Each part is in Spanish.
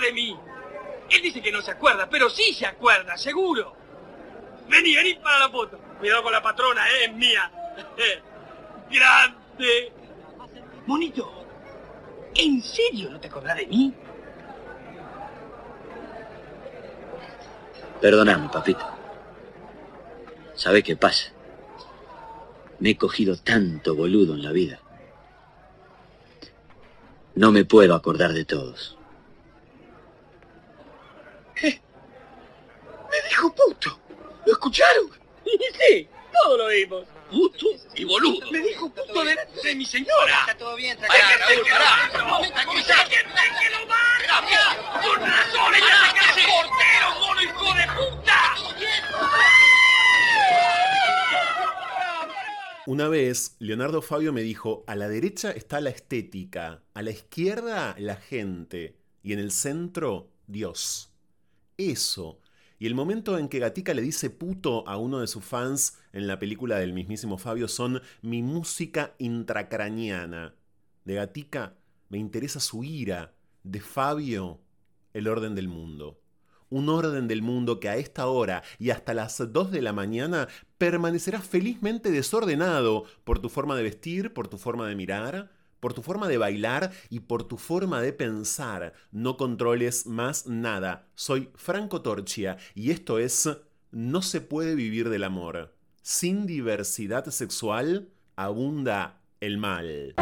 de mí. Él dice que no se acuerda, pero sí se acuerda, seguro. Vení, vení para la foto. Cuidado con la patrona, ¿eh? es mía. Grande. Monito, ¿en serio no te acordás de mí? Perdóname, papito. ¿Sabe qué pasa? Me he cogido tanto boludo en la vida. No me puedo acordar de todos. ¿Qué? Me dijo puto. ¿Lo escucharon? Sí, todos lo vimos. Puto y boludo. Me dijo puto delante de mi señora. Está todo bien, tranquilo. que lo Déjenme que lo baje. Con razón, ella se cree portero, mono hijo de puta. Una vez, Leonardo Fabio me dijo, a la derecha está la estética, a la izquierda la gente y en el centro Dios. Eso. Y el momento en que Gatica le dice puto a uno de sus fans en la película del mismísimo Fabio son mi música intracraniana. De Gatica me interesa su ira, de Fabio el orden del mundo. Un orden del mundo que a esta hora y hasta las 2 de la mañana permanecerá felizmente desordenado por tu forma de vestir, por tu forma de mirar, por tu forma de bailar y por tu forma de pensar. No controles más nada. Soy Franco Torchia y esto es No se puede vivir del amor. Sin diversidad sexual abunda el mal.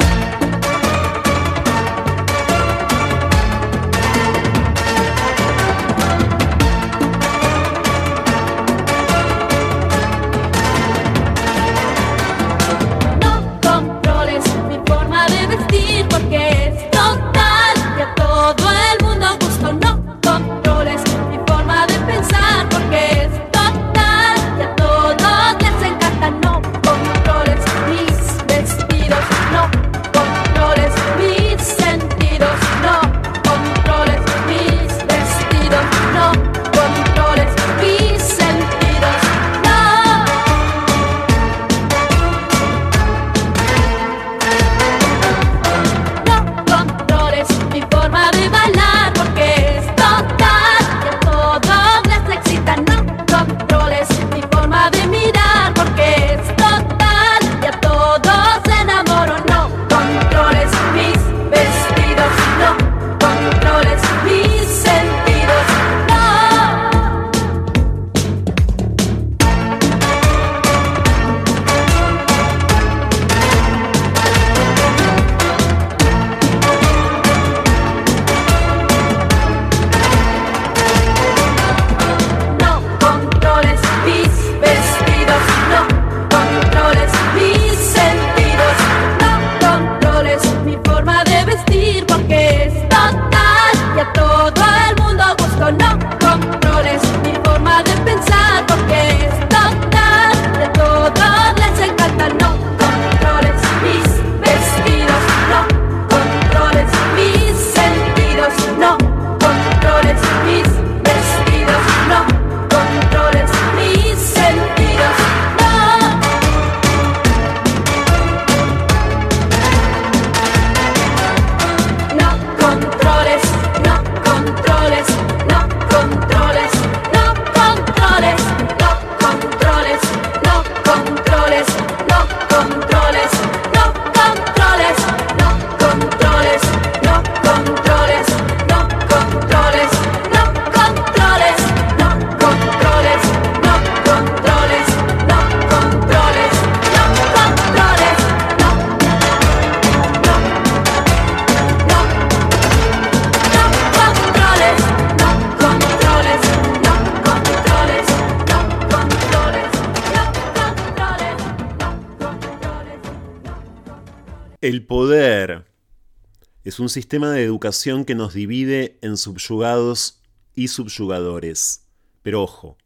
Un sistema de educación que nos divide en subyugados y subyugadores. Pero ojo,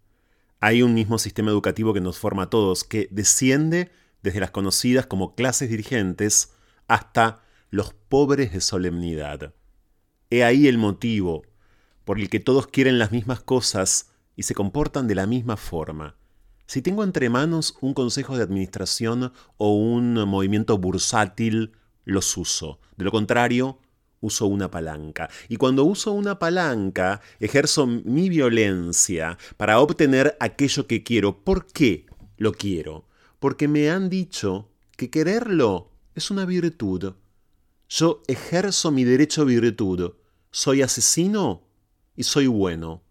hay un mismo sistema educativo que nos forma a todos, que desciende desde las conocidas como clases dirigentes hasta los pobres de solemnidad. He ahí el motivo por el que todos quieren las mismas cosas y se comportan de la misma forma. Si tengo entre manos un consejo de administración o un movimiento bursátil, los uso. De lo contrario, uso una palanca. Y cuando uso una palanca, ejerzo mi violencia para obtener aquello que quiero. ¿Por qué lo quiero? Porque me han dicho que quererlo es una virtud. Yo ejerzo mi derecho a virtud. Soy asesino y soy bueno.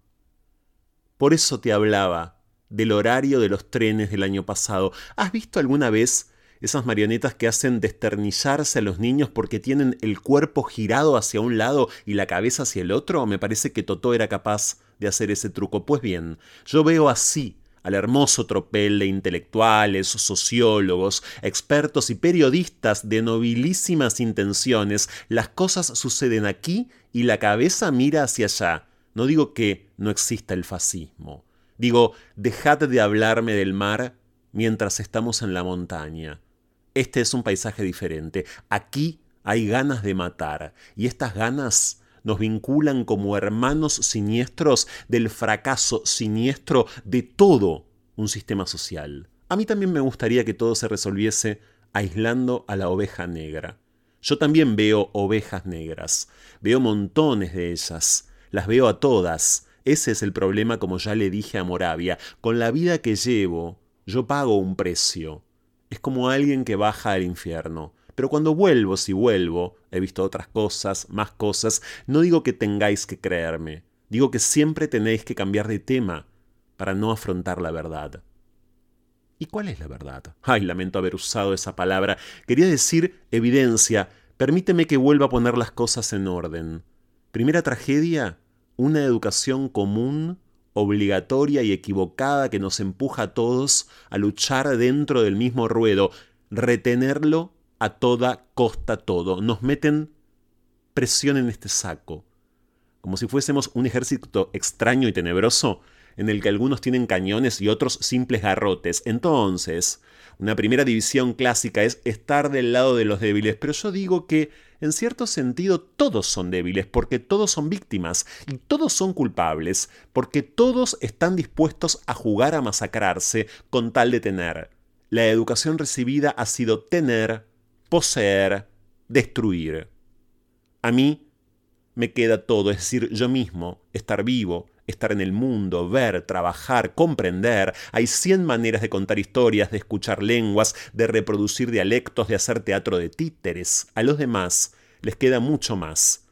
Por eso te hablaba del horario de los trenes del año pasado. ¿Has visto alguna vez esas marionetas que hacen desternillarse a los niños porque tienen el cuerpo girado hacia un lado y la cabeza hacia el otro? Me parece que Totó era capaz de hacer ese truco. Pues bien, yo veo así al hermoso tropel de intelectuales, sociólogos, expertos y periodistas de nobilísimas intenciones, las cosas suceden aquí y la cabeza mira hacia allá. No digo que no exista el fascismo. Digo, dejad de hablarme del mar mientras estamos en la montaña. Este es un paisaje diferente. Aquí hay ganas de matar y estas ganas nos vinculan como hermanos siniestros del fracaso siniestro de todo un sistema social. A mí también me gustaría que todo se resolviese aislando a la oveja negra. Yo también veo ovejas negras, veo montones de ellas, las veo a todas. Ese es el problema, como ya le dije a Moravia. Con la vida que llevo, yo pago un precio. Es como alguien que baja al infierno. Pero cuando vuelvo, si vuelvo, he visto otras cosas, más cosas, no digo que tengáis que creerme, digo que siempre tenéis que cambiar de tema para no afrontar la verdad. ¿Y cuál es la verdad? Ay, lamento haber usado esa palabra. Quería decir evidencia. Permíteme que vuelva a poner las cosas en orden. Primera tragedia, una educación común, obligatoria y equivocada que nos empuja a todos a luchar dentro del mismo ruedo, retenerlo a toda costa todo. Nos meten presión en este saco, como si fuésemos un ejército extraño y tenebroso en el que algunos tienen cañones y otros simples garrotes. Entonces, una primera división clásica es estar del lado de los débiles, pero yo digo que en cierto sentido todos son débiles porque todos son víctimas y todos son culpables porque todos están dispuestos a jugar a masacrarse con tal de tener. La educación recibida ha sido tener, poseer, destruir. A mí me queda todo, es decir, yo mismo, estar vivo, estar en el mundo, ver, trabajar, comprender. Hay cien maneras de contar historias, de escuchar lenguas, de reproducir dialectos, de hacer teatro de títeres. A los demás les queda mucho más.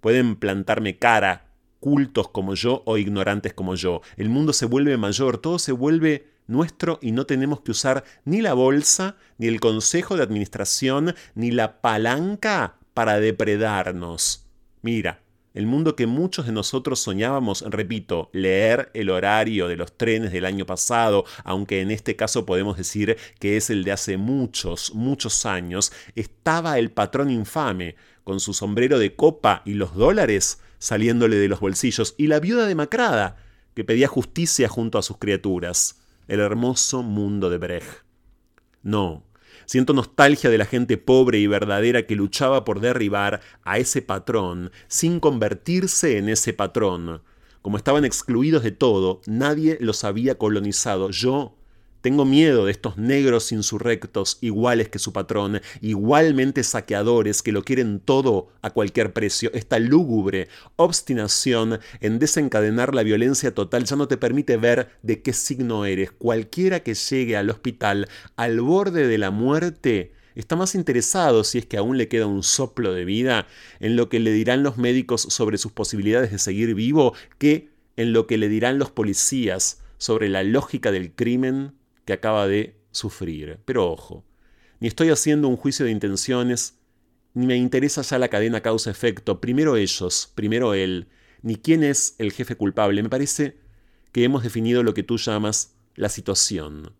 Pueden plantarme cara, cultos como yo o ignorantes como yo. El mundo se vuelve mayor, todo se vuelve nuestro y no tenemos que usar ni la bolsa, ni el consejo de administración, ni la palanca para depredarnos. Mira, el mundo que muchos de nosotros soñábamos, repito, leer el horario de los trenes del año pasado, aunque en este caso podemos decir que es el de hace muchos, muchos años, estaba el patrón infame, con su sombrero de copa y los dólares saliéndole de los bolsillos, y la viuda demacrada, que pedía justicia junto a sus criaturas. El hermoso mundo de Brecht. No, Siento nostalgia de la gente pobre y verdadera que luchaba por derribar a ese patrón sin convertirse en ese patrón. Como estaban excluidos de todo, nadie los había colonizado. Yo tengo miedo de estos negros insurrectos iguales que su patrón, igualmente saqueadores que lo quieren todo a cualquier precio. Esta lúgubre obstinación en desencadenar la violencia total ya no te permite ver de qué signo eres. Cualquiera que llegue al hospital al borde de la muerte está más interesado, si es que aún le queda un soplo de vida, en lo que le dirán los médicos sobre sus posibilidades de seguir vivo que en lo que le dirán los policías sobre la lógica del crimen que acaba de sufrir. Pero ojo, ni estoy haciendo un juicio de intenciones, ni me interesa ya la cadena causa-efecto, primero ellos, primero él, ni quién es el jefe culpable. Me parece que hemos definido lo que tú llamas la situación.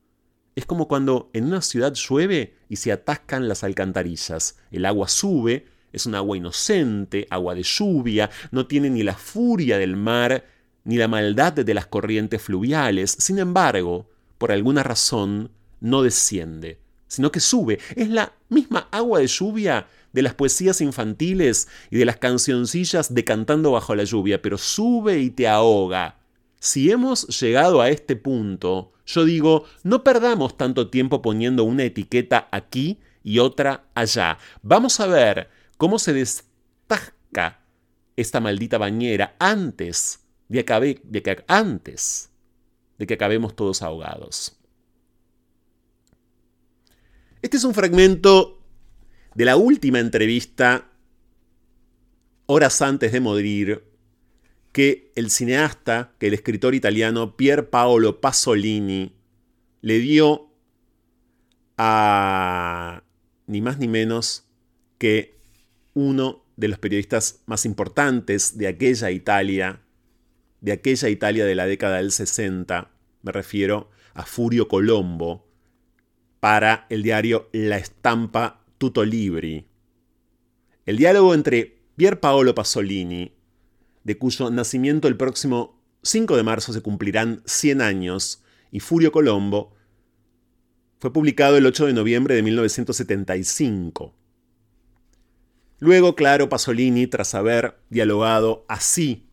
Es como cuando en una ciudad llueve y se atascan las alcantarillas. El agua sube, es un agua inocente, agua de lluvia, no tiene ni la furia del mar, ni la maldad de las corrientes fluviales. Sin embargo, por alguna razón, no desciende, sino que sube. Es la misma agua de lluvia de las poesías infantiles y de las cancioncillas de Cantando bajo la lluvia, pero sube y te ahoga. Si hemos llegado a este punto, yo digo, no perdamos tanto tiempo poniendo una etiqueta aquí y otra allá. Vamos a ver cómo se aparezca esta maldita bañera antes de, de que, antes de que acabemos todos ahogados. Este es un fragmento de la última entrevista, horas antes de morir, que el cineasta, que el escritor italiano Pier Paolo Pasolini le dio a ni más ni menos que uno de los periodistas más importantes de aquella Italia, de aquella Italia de la década del 60, me refiero a Furio Colombo, para el diario La Estampa Tutto Libri. El diálogo entre Pier Paolo Pasolini, de cuyo nacimiento el próximo 5 de marzo se cumplirán 100 años, y Furio Colombo, fue publicado el 8 de noviembre de 1975. Luego, claro, Pasolini, tras haber dialogado así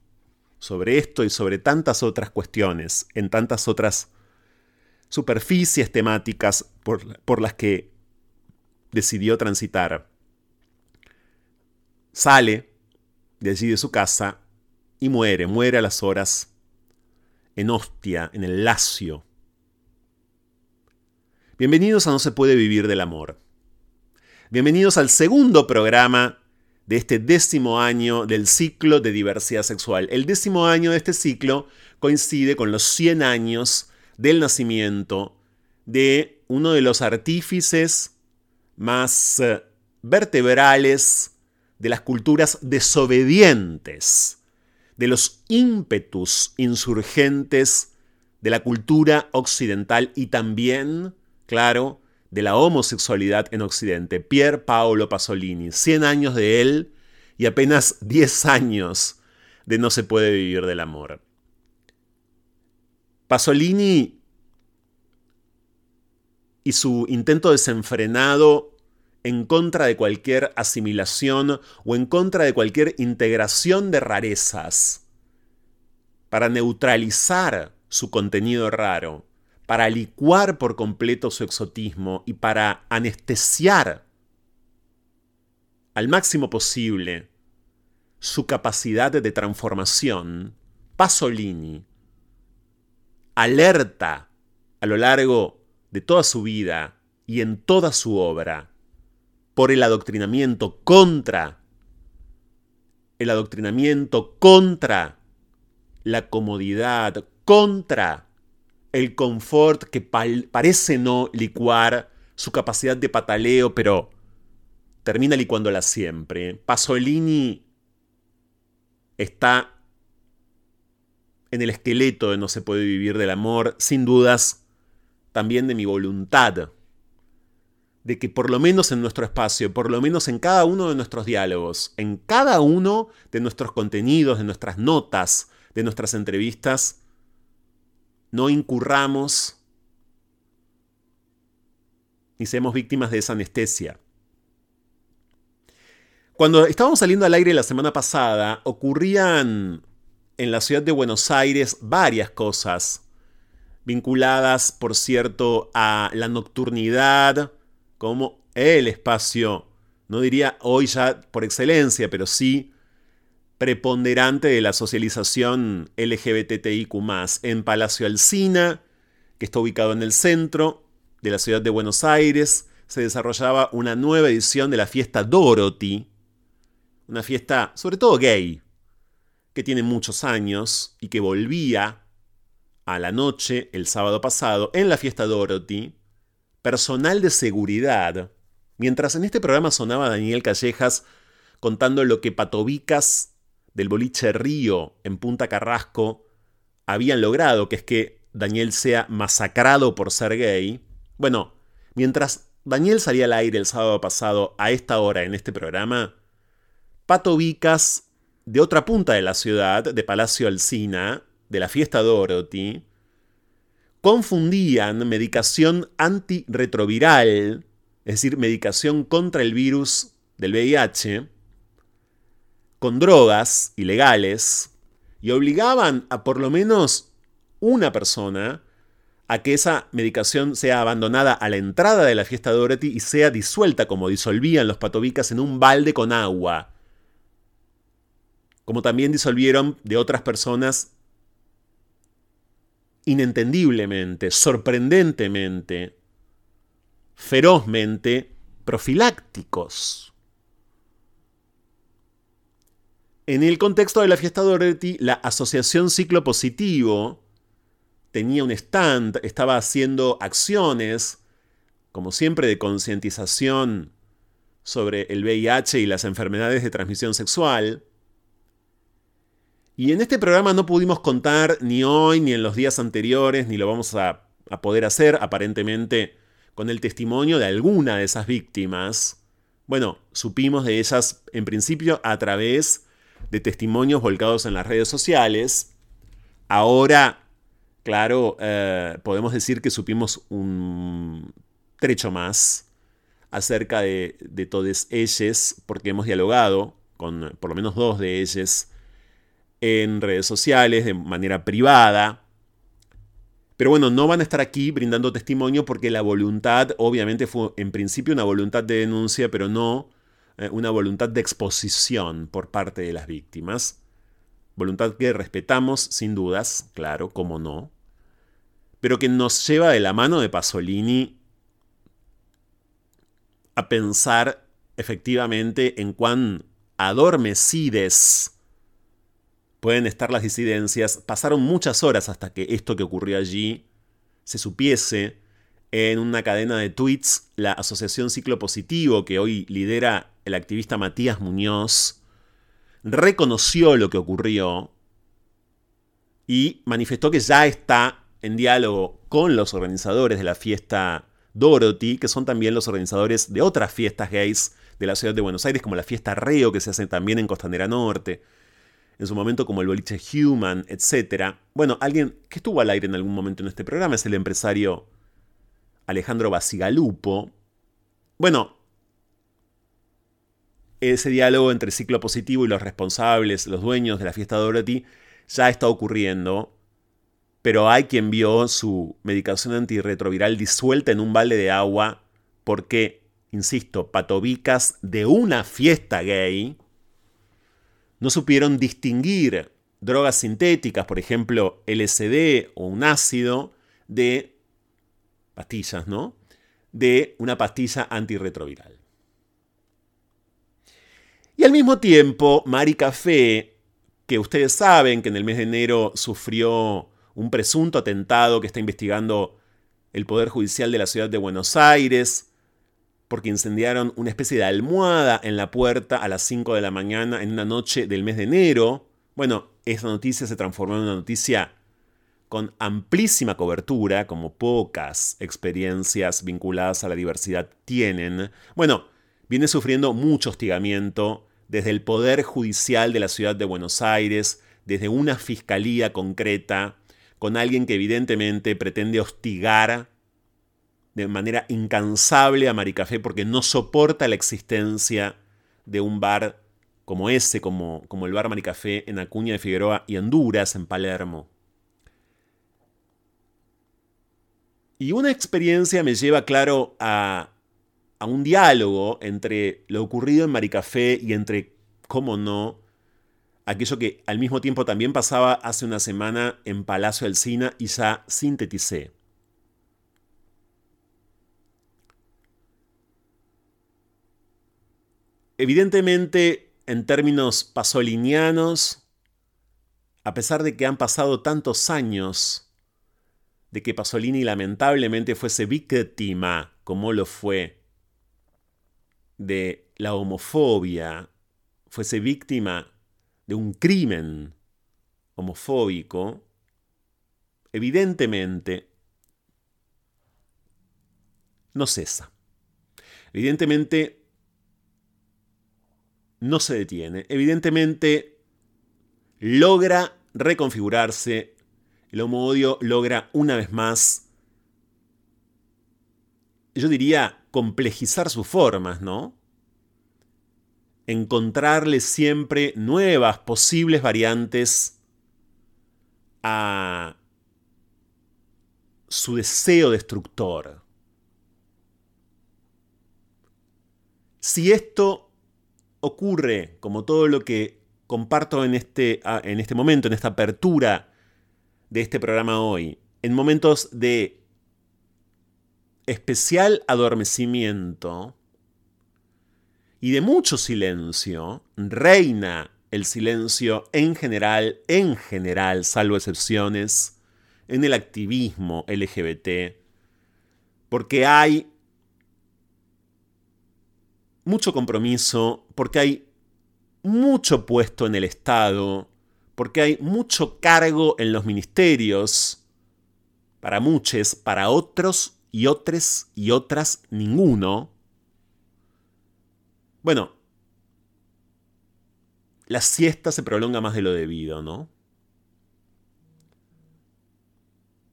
sobre esto y sobre tantas otras cuestiones, en tantas otras superficies temáticas por, por las que decidió transitar, sale de allí de su casa y muere, muere a las horas en Ostia, en el Lacio. Bienvenidos a No se puede vivir del amor. Bienvenidos al segundo programa de este décimo año del ciclo de diversidad sexual. El décimo año de este ciclo coincide con los 100 años del nacimiento de uno de los artífices más eh, vertebrales de las culturas desobedientes, de los ímpetus insurgentes de la cultura occidental y también, claro, de la homosexualidad en Occidente, Pier Paolo Pasolini, 100 años de él y apenas 10 años de No se puede vivir del amor. Pasolini y su intento desenfrenado en contra de cualquier asimilación o en contra de cualquier integración de rarezas, para neutralizar su contenido raro, para licuar por completo su exotismo y para anestesiar al máximo posible su capacidad de transformación, Pasolini alerta a lo largo de toda su vida y en toda su obra por el adoctrinamiento contra el adoctrinamiento contra la comodidad, contra el confort que parece no licuar su capacidad de pataleo, pero termina licuándola siempre. Pasolini está en el esqueleto de No se puede vivir del amor, sin dudas, también de mi voluntad, de que por lo menos en nuestro espacio, por lo menos en cada uno de nuestros diálogos, en cada uno de nuestros contenidos, de nuestras notas, de nuestras entrevistas, no incurramos ni seamos víctimas de esa anestesia. Cuando estábamos saliendo al aire la semana pasada, ocurrían en la ciudad de Buenos Aires varias cosas vinculadas, por cierto, a la nocturnidad, como el espacio, no diría hoy ya por excelencia, pero sí preponderante de la socialización LGBTIQ en Palacio Alsina, que está ubicado en el centro de la ciudad de Buenos Aires, se desarrollaba una nueva edición de la fiesta Dorothy, una fiesta sobre todo gay, que tiene muchos años y que volvía a la noche el sábado pasado en la fiesta Dorothy, personal de seguridad, mientras en este programa sonaba Daniel Callejas contando lo que Patovicas del boliche Río en Punta Carrasco habían logrado, que es que Daniel sea masacrado por ser gay. Bueno, mientras Daniel salía al aire el sábado pasado a esta hora en este programa, Pato Vicas, de otra punta de la ciudad, de Palacio Alsina, de la fiesta Dorothy, confundían medicación antirretroviral, es decir, medicación contra el virus del VIH, con drogas ilegales y obligaban a por lo menos una persona a que esa medicación sea abandonada a la entrada de la fiesta de Dorothy y sea disuelta como disolvían los patobicas en un balde con agua. como también disolvieron de otras personas inentendiblemente, sorprendentemente, ferozmente profilácticos. En el contexto de la fiesta Dorothy, la Asociación Ciclo Positivo tenía un stand, estaba haciendo acciones, como siempre, de concientización sobre el VIH y las enfermedades de transmisión sexual. Y en este programa no pudimos contar ni hoy ni en los días anteriores, ni lo vamos a, a poder hacer aparentemente con el testimonio de alguna de esas víctimas. Bueno, supimos de ellas en principio a través de testimonios volcados en las redes sociales. Ahora, claro, eh, podemos decir que supimos un trecho más acerca de, de todas ellas, porque hemos dialogado con por lo menos dos de ellas en redes sociales de manera privada. Pero bueno, no van a estar aquí brindando testimonio porque la voluntad obviamente fue en principio una voluntad de denuncia, pero no eh, una voluntad de exposición por parte de las víctimas. Voluntad que respetamos sin dudas, claro, como no. Pero que nos lleva de la mano de Pasolini a pensar efectivamente en cuán adormecides pueden estar las disidencias. Pasaron muchas horas hasta que esto que ocurrió allí se supiese. En una cadena de tweets, la Asociación Ciclo Positivo, que hoy lidera el activista Matías Muñoz, reconoció lo que ocurrió y manifestó que ya está en diálogo con los organizadores de la fiesta Dorothy, que son también los organizadores de otras fiestas gays de la ciudad de Buenos Aires, como la fiesta Reo, que se hace también en Costanera Norte en su momento como el boliche Human, etc. Bueno, alguien que estuvo al aire en algún momento en este programa es el empresario Alejandro Basigalupo. Bueno, ese diálogo entre ciclo positivo y los responsables, los dueños de la fiesta Dorothy, ya está ocurriendo, pero hay quien vio su medicación antirretroviral disuelta en un balde de agua porque, insisto, patobicas de una fiesta gay no supieron distinguir drogas sintéticas, por ejemplo, LSD o un ácido, de pastillas, ¿no? De una pastilla antirretroviral. Y al mismo tiempo, Mari Café, que ustedes saben que en el mes de enero sufrió un presunto atentado que está investigando el Poder Judicial de la Ciudad de Buenos Aires, porque incendiaron una especie de almohada en la puerta a las 5 de la mañana en una noche del mes de enero. Bueno, esa noticia se transformó en una noticia con amplísima cobertura, como pocas experiencias vinculadas a la diversidad tienen. Bueno, viene sufriendo mucho hostigamiento desde el Poder Judicial de la Ciudad de Buenos Aires, desde una fiscalía concreta, con alguien que evidentemente pretende hostigar de manera incansable a Maricafé porque no soporta la existencia de un bar como ese, como, como el bar Maricafé en Acuña de Figueroa y Honduras, en Palermo. Y una experiencia me lleva, claro, a, a un diálogo entre lo ocurrido en Maricafé y entre, cómo no, aquello que al mismo tiempo también pasaba hace una semana en Palacio Alcina y ya sinteticé. Evidentemente, en términos pasolinianos, a pesar de que han pasado tantos años de que Pasolini lamentablemente fuese víctima, como lo fue, de la homofobia, fuese víctima de un crimen homofóbico, evidentemente no cesa. Evidentemente no se detiene. Evidentemente logra reconfigurarse. El homo-odio logra una vez más, yo diría, complejizar sus formas, ¿no? Encontrarle siempre nuevas posibles variantes a su deseo destructor. Si esto ocurre, como todo lo que comparto en este, ah, en este momento, en esta apertura de este programa hoy, en momentos de especial adormecimiento y de mucho silencio, reina el silencio en general, en general, salvo excepciones, en el activismo LGBT, porque hay mucho compromiso, porque hay mucho puesto en el Estado, porque hay mucho cargo en los ministerios, para muchos, para otros y otras y otras ninguno. Bueno, la siesta se prolonga más de lo debido, ¿no?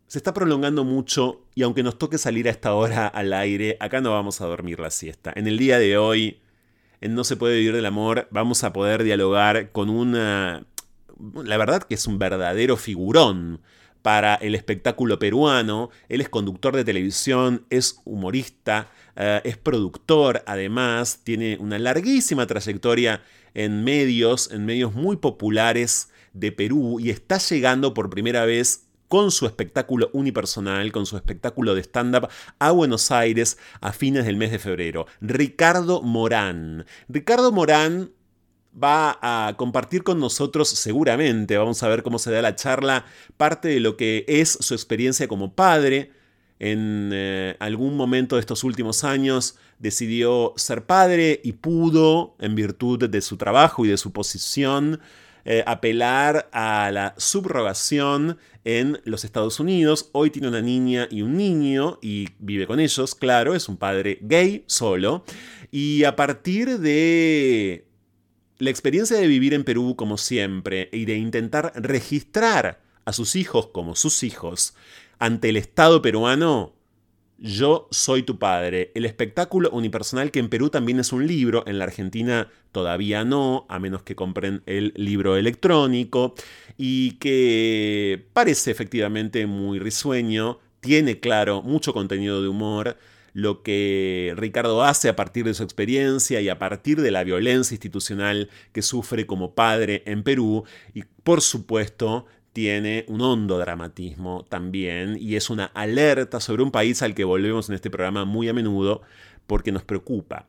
Se está prolongando mucho y aunque nos toque salir a esta hora al aire, acá no vamos a dormir la siesta. En el día de hoy, en No se puede vivir del amor, vamos a poder dialogar con una... La verdad que es un verdadero figurón para el espectáculo peruano. Él es conductor de televisión, es humorista, eh, es productor, además, tiene una larguísima trayectoria en medios, en medios muy populares de Perú y está llegando por primera vez con su espectáculo unipersonal, con su espectáculo de stand-up a Buenos Aires a fines del mes de febrero. Ricardo Morán. Ricardo Morán va a compartir con nosotros seguramente, vamos a ver cómo se da la charla, parte de lo que es su experiencia como padre. En eh, algún momento de estos últimos años decidió ser padre y pudo, en virtud de su trabajo y de su posición, eh, apelar a la subrogación en los Estados Unidos. Hoy tiene una niña y un niño y vive con ellos, claro, es un padre gay solo. Y a partir de la experiencia de vivir en Perú como siempre y de intentar registrar a sus hijos como sus hijos ante el Estado peruano, yo soy tu padre, el espectáculo unipersonal que en Perú también es un libro, en la Argentina todavía no, a menos que compren el libro electrónico, y que parece efectivamente muy risueño, tiene claro mucho contenido de humor, lo que Ricardo hace a partir de su experiencia y a partir de la violencia institucional que sufre como padre en Perú y por supuesto tiene un hondo dramatismo también y es una alerta sobre un país al que volvemos en este programa muy a menudo porque nos preocupa.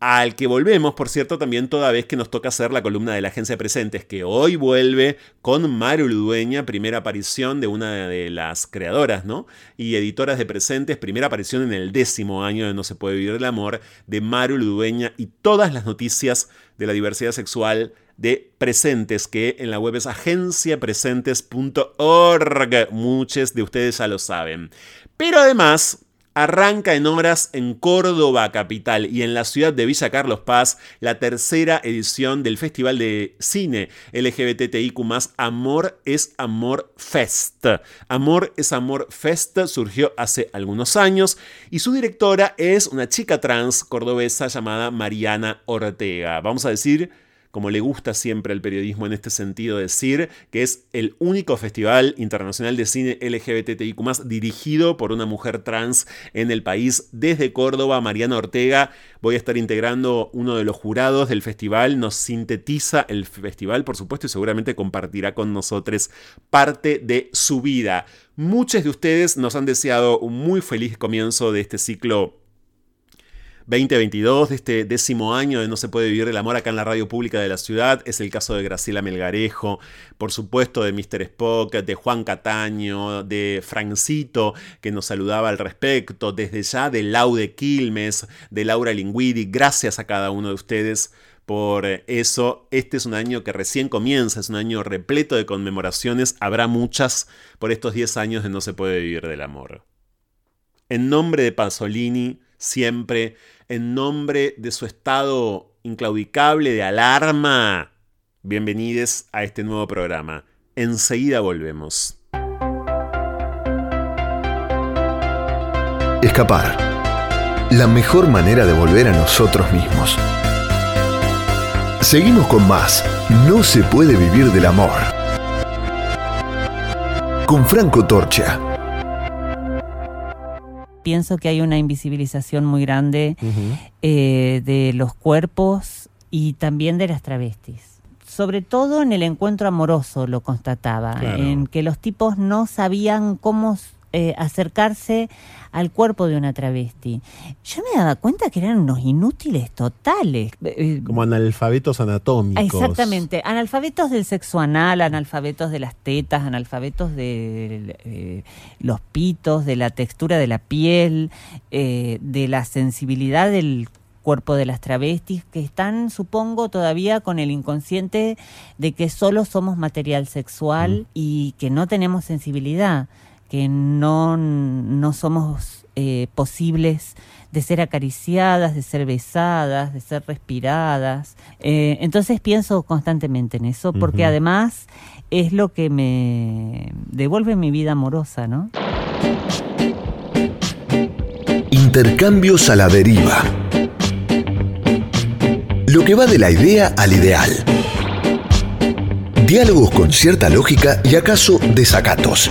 Al que volvemos, por cierto, también toda vez que nos toca hacer la columna de la agencia Presentes, que hoy vuelve con Maru Ludueña, primera aparición de una de las creadoras, ¿no? Y editoras de Presentes, primera aparición en el décimo año de No se puede vivir el amor, de Maru Ludueña y todas las noticias de la diversidad sexual de presentes, que en la web es agenciapresentes.org. Muchos de ustedes ya lo saben. Pero además, Arranca en horas en Córdoba capital y en la ciudad de Villa Carlos Paz la tercera edición del Festival de Cine LGBTIQ Amor es Amor Fest. Amor es Amor Fest surgió hace algunos años y su directora es una chica trans cordobesa llamada Mariana Ortega. Vamos a decir como le gusta siempre al periodismo en este sentido decir, que es el único festival internacional de cine LGBTIQ dirigido por una mujer trans en el país. Desde Córdoba, Mariana Ortega, voy a estar integrando uno de los jurados del festival, nos sintetiza el festival, por supuesto, y seguramente compartirá con nosotros parte de su vida. Muchos de ustedes nos han deseado un muy feliz comienzo de este ciclo 2022, de este décimo año de No se puede vivir el amor acá en la radio pública de la ciudad. Es el caso de Graciela Melgarejo, por supuesto de Mr. Spock, de Juan Cataño, de Francito, que nos saludaba al respecto, desde ya de Laude Quilmes, de Laura Linguidi. Gracias a cada uno de ustedes por eso. Este es un año que recién comienza, es un año repleto de conmemoraciones. Habrá muchas por estos 10 años de No se puede vivir del amor. En nombre de Pasolini, siempre en nombre de su estado inclaudicable de alarma. Bienvenidos a este nuevo programa. Enseguida volvemos. Escapar. La mejor manera de volver a nosotros mismos. Seguimos con más. No se puede vivir del amor. Con Franco Torcha pienso que hay una invisibilización muy grande eh, de los cuerpos y también de las travestis. sobre todo en el encuentro amoroso lo constataba, Claro. en que los tipos no sabían cómo eh, acercarse al cuerpo de una travesti. Yo me daba cuenta que eran unos inútiles totales. Eh, Como analfabetos anatómicos. Exactamente, analfabetos del sexo anal, analfabetos de las tetas, analfabetos de eh, los pitos, de la textura de la piel, eh, de la sensibilidad del cuerpo de las travestis, que están, supongo, todavía con el inconsciente de que solo somos material sexual y que no tenemos sensibilidad, que no, no somos eh, posibles de ser acariciadas, de ser besadas, de ser respiradas. Eh, entonces pienso constantemente en eso, porque además es lo que me devuelve mi vida amorosa, ¿no? Intercambios a la deriva. Lo que va de la idea al ideal. Diálogos con cierta lógica y acaso desacatos.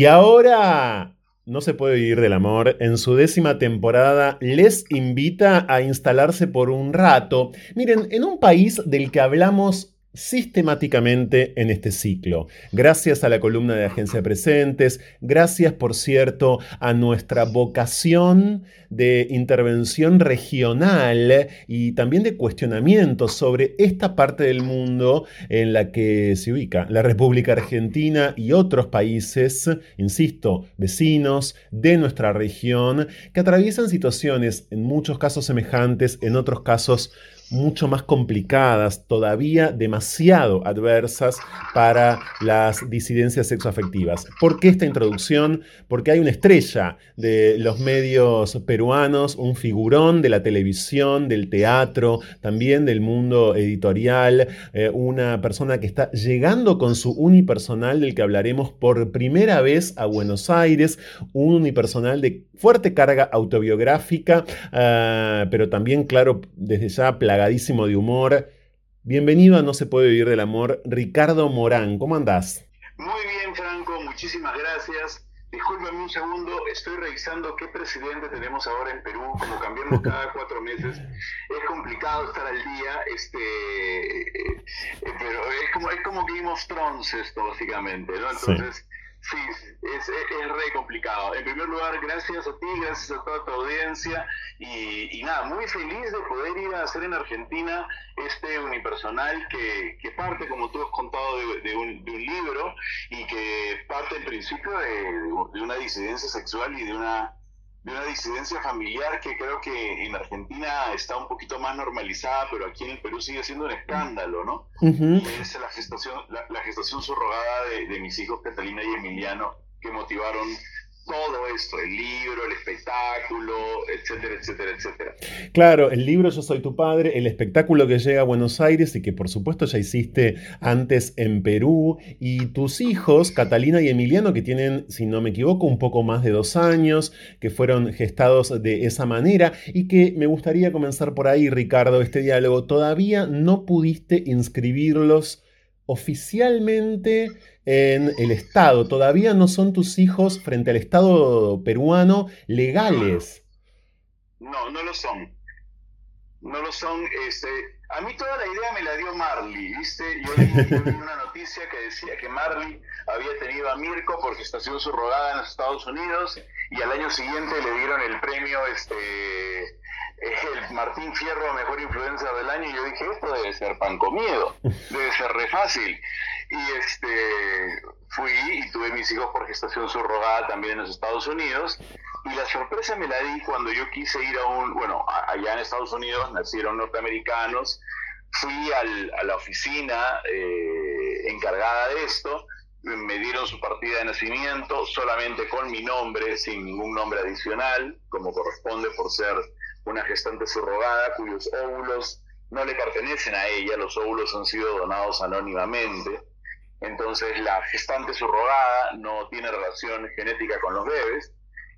Y ahora no se puede vivir del amor. En su décima temporada les invita a instalarse por un rato. Miren, en un país del que hablamos sistemáticamente en este ciclo. Gracias a la columna de Agencia Presentes, gracias por cierto a nuestra vocación de intervención regional y también de cuestionamiento sobre esta parte del mundo en la que se ubica la República Argentina y otros países, insisto, vecinos de nuestra región, que atraviesan situaciones en muchos casos semejantes, en otros casos mucho más complicadas, todavía demasiado adversas para las disidencias sexoafectivas. ¿Por qué esta introducción? Porque hay una estrella de los medios peruanos, un figurón de la televisión, del teatro, también del mundo editorial, eh, una persona que está llegando con su unipersonal del que hablaremos por primera vez a Buenos Aires, un unipersonal de fuerte carga autobiográfica, uh, pero también, claro, desde ya de humor. Bienvenido a No se puede vivir del amor, Ricardo Morán. ¿Cómo andás? Muy bien, Franco, muchísimas gracias. Discúlpame un segundo, estoy revisando qué presidente tenemos ahora en Perú, como cambiamos cada cuatro meses. Es complicado estar al día, este, eh, pero es como, es como Game of Thrones esto, básicamente, ¿no? Entonces... Sí. Sí, es, es, es, re complicado. En primer lugar, gracias a ti, gracias a toda tu audiencia y, y, nada, muy feliz de poder ir a hacer en Argentina este unipersonal que, que parte, como tú has contado, de, un, de, un, libro y que parte en principio de, de una disidencia sexual y de una de una disidencia familiar que creo que en Argentina está un poquito más normalizada, pero aquí en el Perú sigue siendo un escándalo, ¿no? Uh -huh. Es la gestación, la, la gestación subrogada de, de, mis hijos Catalina y Emiliano que motivaron todo esto, el libro, el espectáculo, etcétera, etcétera, etcétera. Claro, el libro Yo Soy Tu Padre, el espectáculo que llega a Buenos Aires y que por supuesto ya hiciste antes en Perú, y tus hijos, Catalina y Emiliano, que tienen, si no me equivoco, un poco más de dos años, que fueron gestados de esa manera, y que me gustaría comenzar por ahí, Ricardo, este diálogo. Todavía no pudiste inscribirlos oficialmente en el Estado. Todavía no son tus hijos frente al Estado peruano legales. No, no lo son. No lo son. Este, a mí toda la idea me la dio Marley, ¿viste? Yo vi una noticia que decía que Marley había tenido a Mirko por gestación subrogada en los Estados Unidos y al año siguiente le dieron el premio este el Martín Fierro Mejor Influencer del Año y yo dije, esto debe ser pan comido, debe ser re fácil. Y este fui y tuve mis hijos por gestación subrogada también en los Estados Unidos. Y la sorpresa me la di cuando yo quise ir a un, bueno, allá en Estados Unidos nacieron norteamericanos, fui al, a la oficina eh, encargada de esto, me dieron su partida de nacimiento solamente con mi nombre, sin ningún nombre adicional, como corresponde por ser una gestante subrogada cuyos óvulos no le pertenecen a ella, los óvulos han sido donados anónimamente, entonces la gestante subrogada no tiene relación genética con los bebés,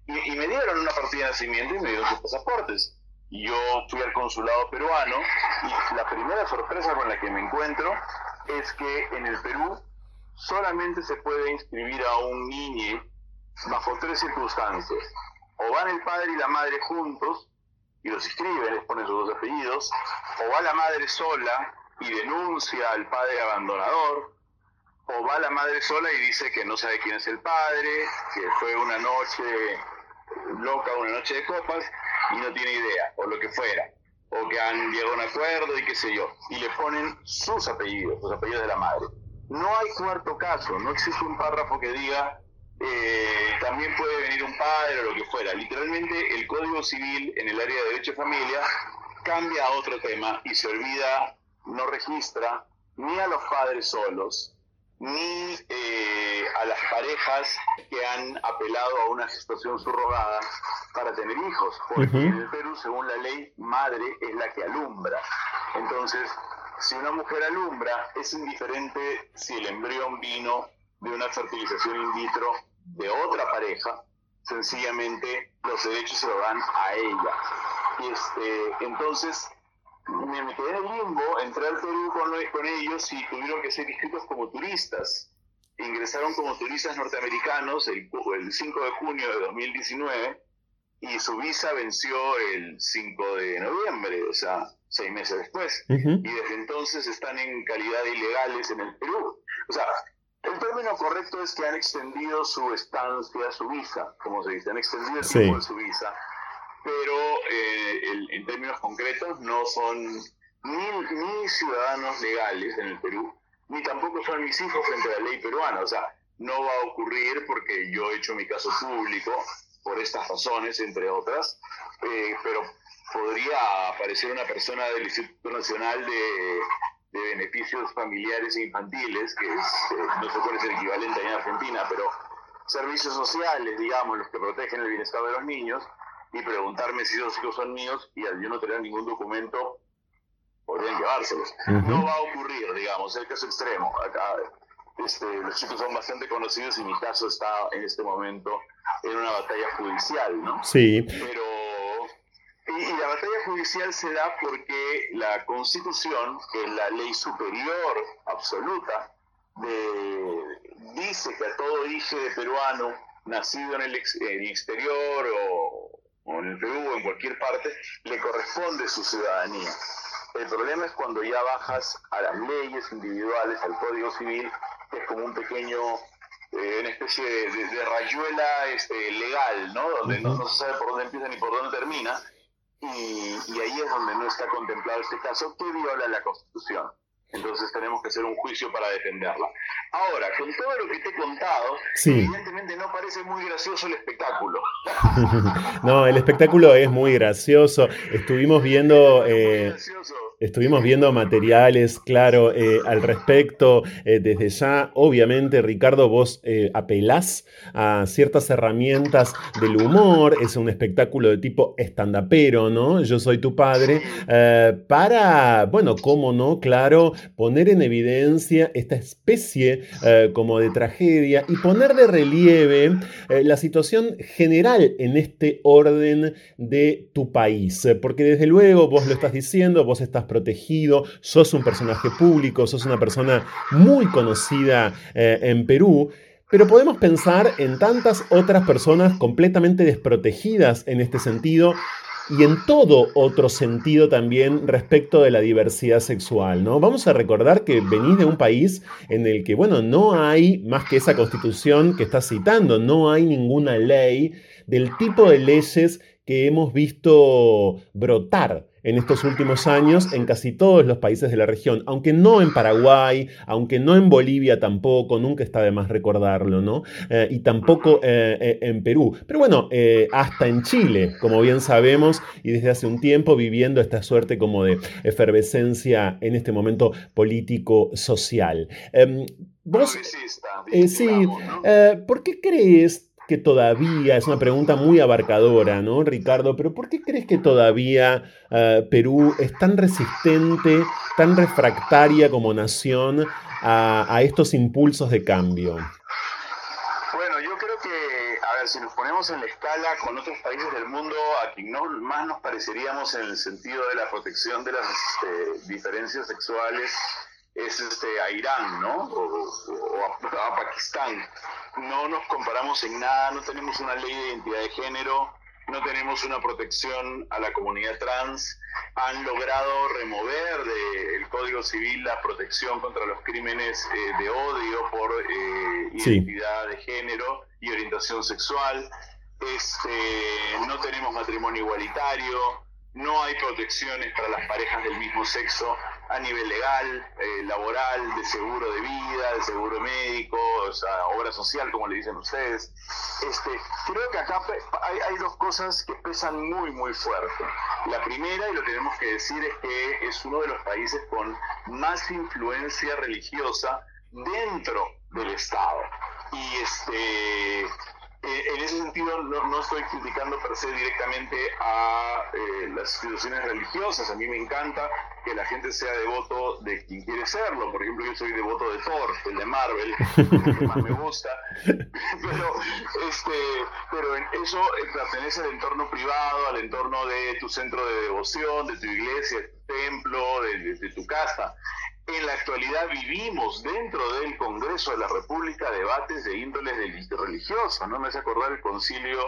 y, me dieron una partida de nacimiento y me dieron sus pasaportes. Y yo fui al consulado peruano y la primera sorpresa con la que me encuentro es que en el Perú solamente se puede inscribir a un niño bajo tres circunstancias. O van el padre y la madre juntos y los inscriben, les ponen sus dos apellidos, o va la madre sola y denuncia al padre abandonador, o va la madre sola y dice que no sabe quién es el padre, que fue una noche loca, una noche de copas, y no tiene idea, o lo que fuera, o que han llegado a un acuerdo y qué sé yo, y le ponen sus apellidos, los apellidos de la madre. No hay cuarto caso, no existe un párrafo que diga eh, también puede venir un padre o lo que fuera. Literalmente el Código Civil en el área de derecho de familia cambia a otro tema y se olvida, no registra ni a los padres solos, ni eh, a las parejas que han apelado a una gestación subrogada para tener hijos, porque en el Perú, según la ley, madre es la que alumbra. Entonces, si una mujer alumbra, es indiferente si el embrión vino de una fertilización in vitro de otra pareja, sencillamente los derechos se lo dan a ella. Este, entonces, me quedé en el limbo, entré al Perú con, con ellos y tuvieron que ser inscritos como turistas. Ingresaron como turistas norteamericanos el, el 5 de junio de 2019 y su visa venció el 5 de noviembre, o sea, seis meses después. Y desde entonces están en calidad de ilegales en el Perú. O sea, el término correcto es que han extendido su estancia, su visa, como se dice, han extendido el tiempo de su visa, pero eh, en términos concretos no son ni, ciudadanos legales en el Perú, ni tampoco son mis hijos frente a la ley peruana. O sea, no va a ocurrir porque yo he hecho mi caso público por estas razones, entre otras, eh, pero podría aparecer una persona del Instituto Nacional de de beneficios familiares e infantiles, que es, eh, no sé cuál es el equivalente en Argentina, pero servicios sociales, digamos, los que protegen el bienestar de los niños, y preguntarme si esos hijos son míos y al yo no tener ningún documento, podrían llevárselos. No va a ocurrir, digamos, el caso extremo. Acá este, los chicos son bastante conocidos y mi caso está en este momento en una batalla judicial, ¿no? Sí. Pero y, la batalla judicial se da porque la Constitución, que es la ley superior absoluta, dice que a todo hijo de peruano nacido en el, exterior o, en el Perú o en cualquier parte, le corresponde su ciudadanía. El problema es cuando ya bajas a las leyes individuales, al Código Civil, que es como un pequeño, eh, una especie de, rayuela este, legal, ¿no? Donde no, no, se sabe por dónde empieza ni por dónde termina, y, ahí es donde no está contemplado este caso que viola la Constitución. Entonces tenemos que hacer un juicio para defenderla. Ahora, con todo lo que te he contado, evidentemente no parece muy gracioso el espectáculo. no, el espectáculo es muy gracioso. Estuvimos viendo... Eh, Estuvimos viendo materiales, claro, eh, al respecto. Eh, desde ya, obviamente, Ricardo, vos eh, apelás a ciertas herramientas del humor. Es un espectáculo de tipo estandapero, ¿no? Yo soy tu padre. para, bueno, cómo no, claro, poner en evidencia esta especie como de tragedia y poner de relieve la situación general en este orden de tu país. Porque desde luego, vos lo estás diciendo, vos estás protegido, sos un personaje público, sos una persona muy conocida eh, en Perú. Pero podemos pensar en tantas otras personas completamente desprotegidas en este sentido y en todo otro sentido también respecto de la diversidad sexual, ¿no? Vamos a recordar que venís de un país en el que, bueno, no hay más que esa constitución que estás citando, no hay ninguna ley del tipo de leyes que hemos visto brotar en estos últimos años en casi todos los países de la región, aunque no en Paraguay, aunque no en Bolivia tampoco, nunca está de más recordarlo, ¿no? Eh, y tampoco eh, eh, en Perú. Pero bueno, hasta en Chile, como bien sabemos, y desde hace un tiempo viviendo esta suerte como de efervescencia en este momento político-social. Em, vos, sí, ¿por qué crees que todavía, es una pregunta muy abarcadora, ¿no, Ricardo? Pero ¿por qué crees que todavía eh, Perú es tan resistente, tan refractaria como nación a, estos impulsos de cambio? Bueno, yo creo que, a ver, si nos ponemos en la escala con otros países del mundo, a quien no más nos pareceríamos en el sentido de la protección de las este, diferencias sexuales es este, a Irán, ¿no? O, o a, a Pakistán. No nos comparamos en nada, no tenemos una ley de identidad de género, no tenemos una protección a la comunidad trans, han logrado remover del Código Civil la protección contra los crímenes eh, de odio por eh, Sí. identidad de género y orientación sexual, este, no tenemos matrimonio igualitario, no hay protecciones para las parejas del mismo sexo a nivel legal, eh, laboral, de seguro de vida, de seguro médico, o sea, obra social, como le dicen ustedes. Este, creo que acá hay, hay dos cosas que pesan muy, muy fuerte. La primera, y lo tenemos que decir, es que es uno de los países con más influencia religiosa dentro del Estado. Y este, eh, en ese sentido no, no estoy criticando per se directamente a eh, las instituciones religiosas. A mí me encanta que la gente sea devoto de quien quiere serlo. Por ejemplo, yo soy devoto de Thor, el de Marvel, el que más me gusta. Pero, este, pero en eso eh, pertenece al entorno privado, al entorno de tu centro de devoción, de tu iglesia, de tu templo, de, de- de tu casa. En la actualidad vivimos dentro del Congreso de la República debates de índoles del- religiosa, ¿no? Me hace acordar el concilio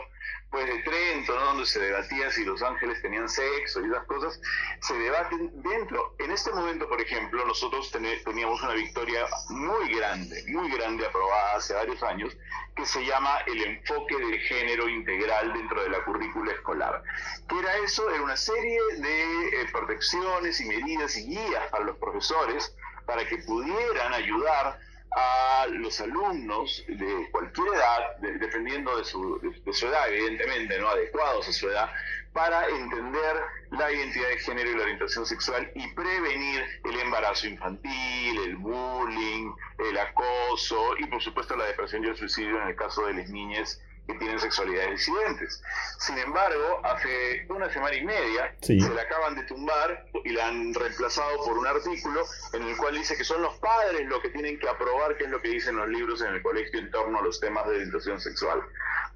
pues, de Trento, ¿no? Donde se debatía si los ángeles tenían sexo y esas cosas, se debaten dentro. En este momento, por ejemplo, nosotros teníamos una victoria muy grande, muy grande aprobada hace varios años, que se llama el enfoque de género integral dentro de la currícula escolar. ¿Qué era eso? Era una serie de eh, protecciones y medidas y guías para los profesores para que pudieran ayudar a los alumnos de cualquier edad, de- dependiendo de su, de su edad, evidentemente, no adecuados a su edad, para entender la identidad de género y la orientación sexual y prevenir el embarazo infantil, el bullying, el acoso y por supuesto la depresión y el suicidio en el caso de las niñas que tienen sexualidades disidentes. Sin embargo, hace una semana y media Sí. se la acaban de tumbar y la han reemplazado por un artículo en el cual dice que son los padres los que tienen que aprobar qué es lo que dicen los libros en el colegio en torno a los temas de orientación sexual,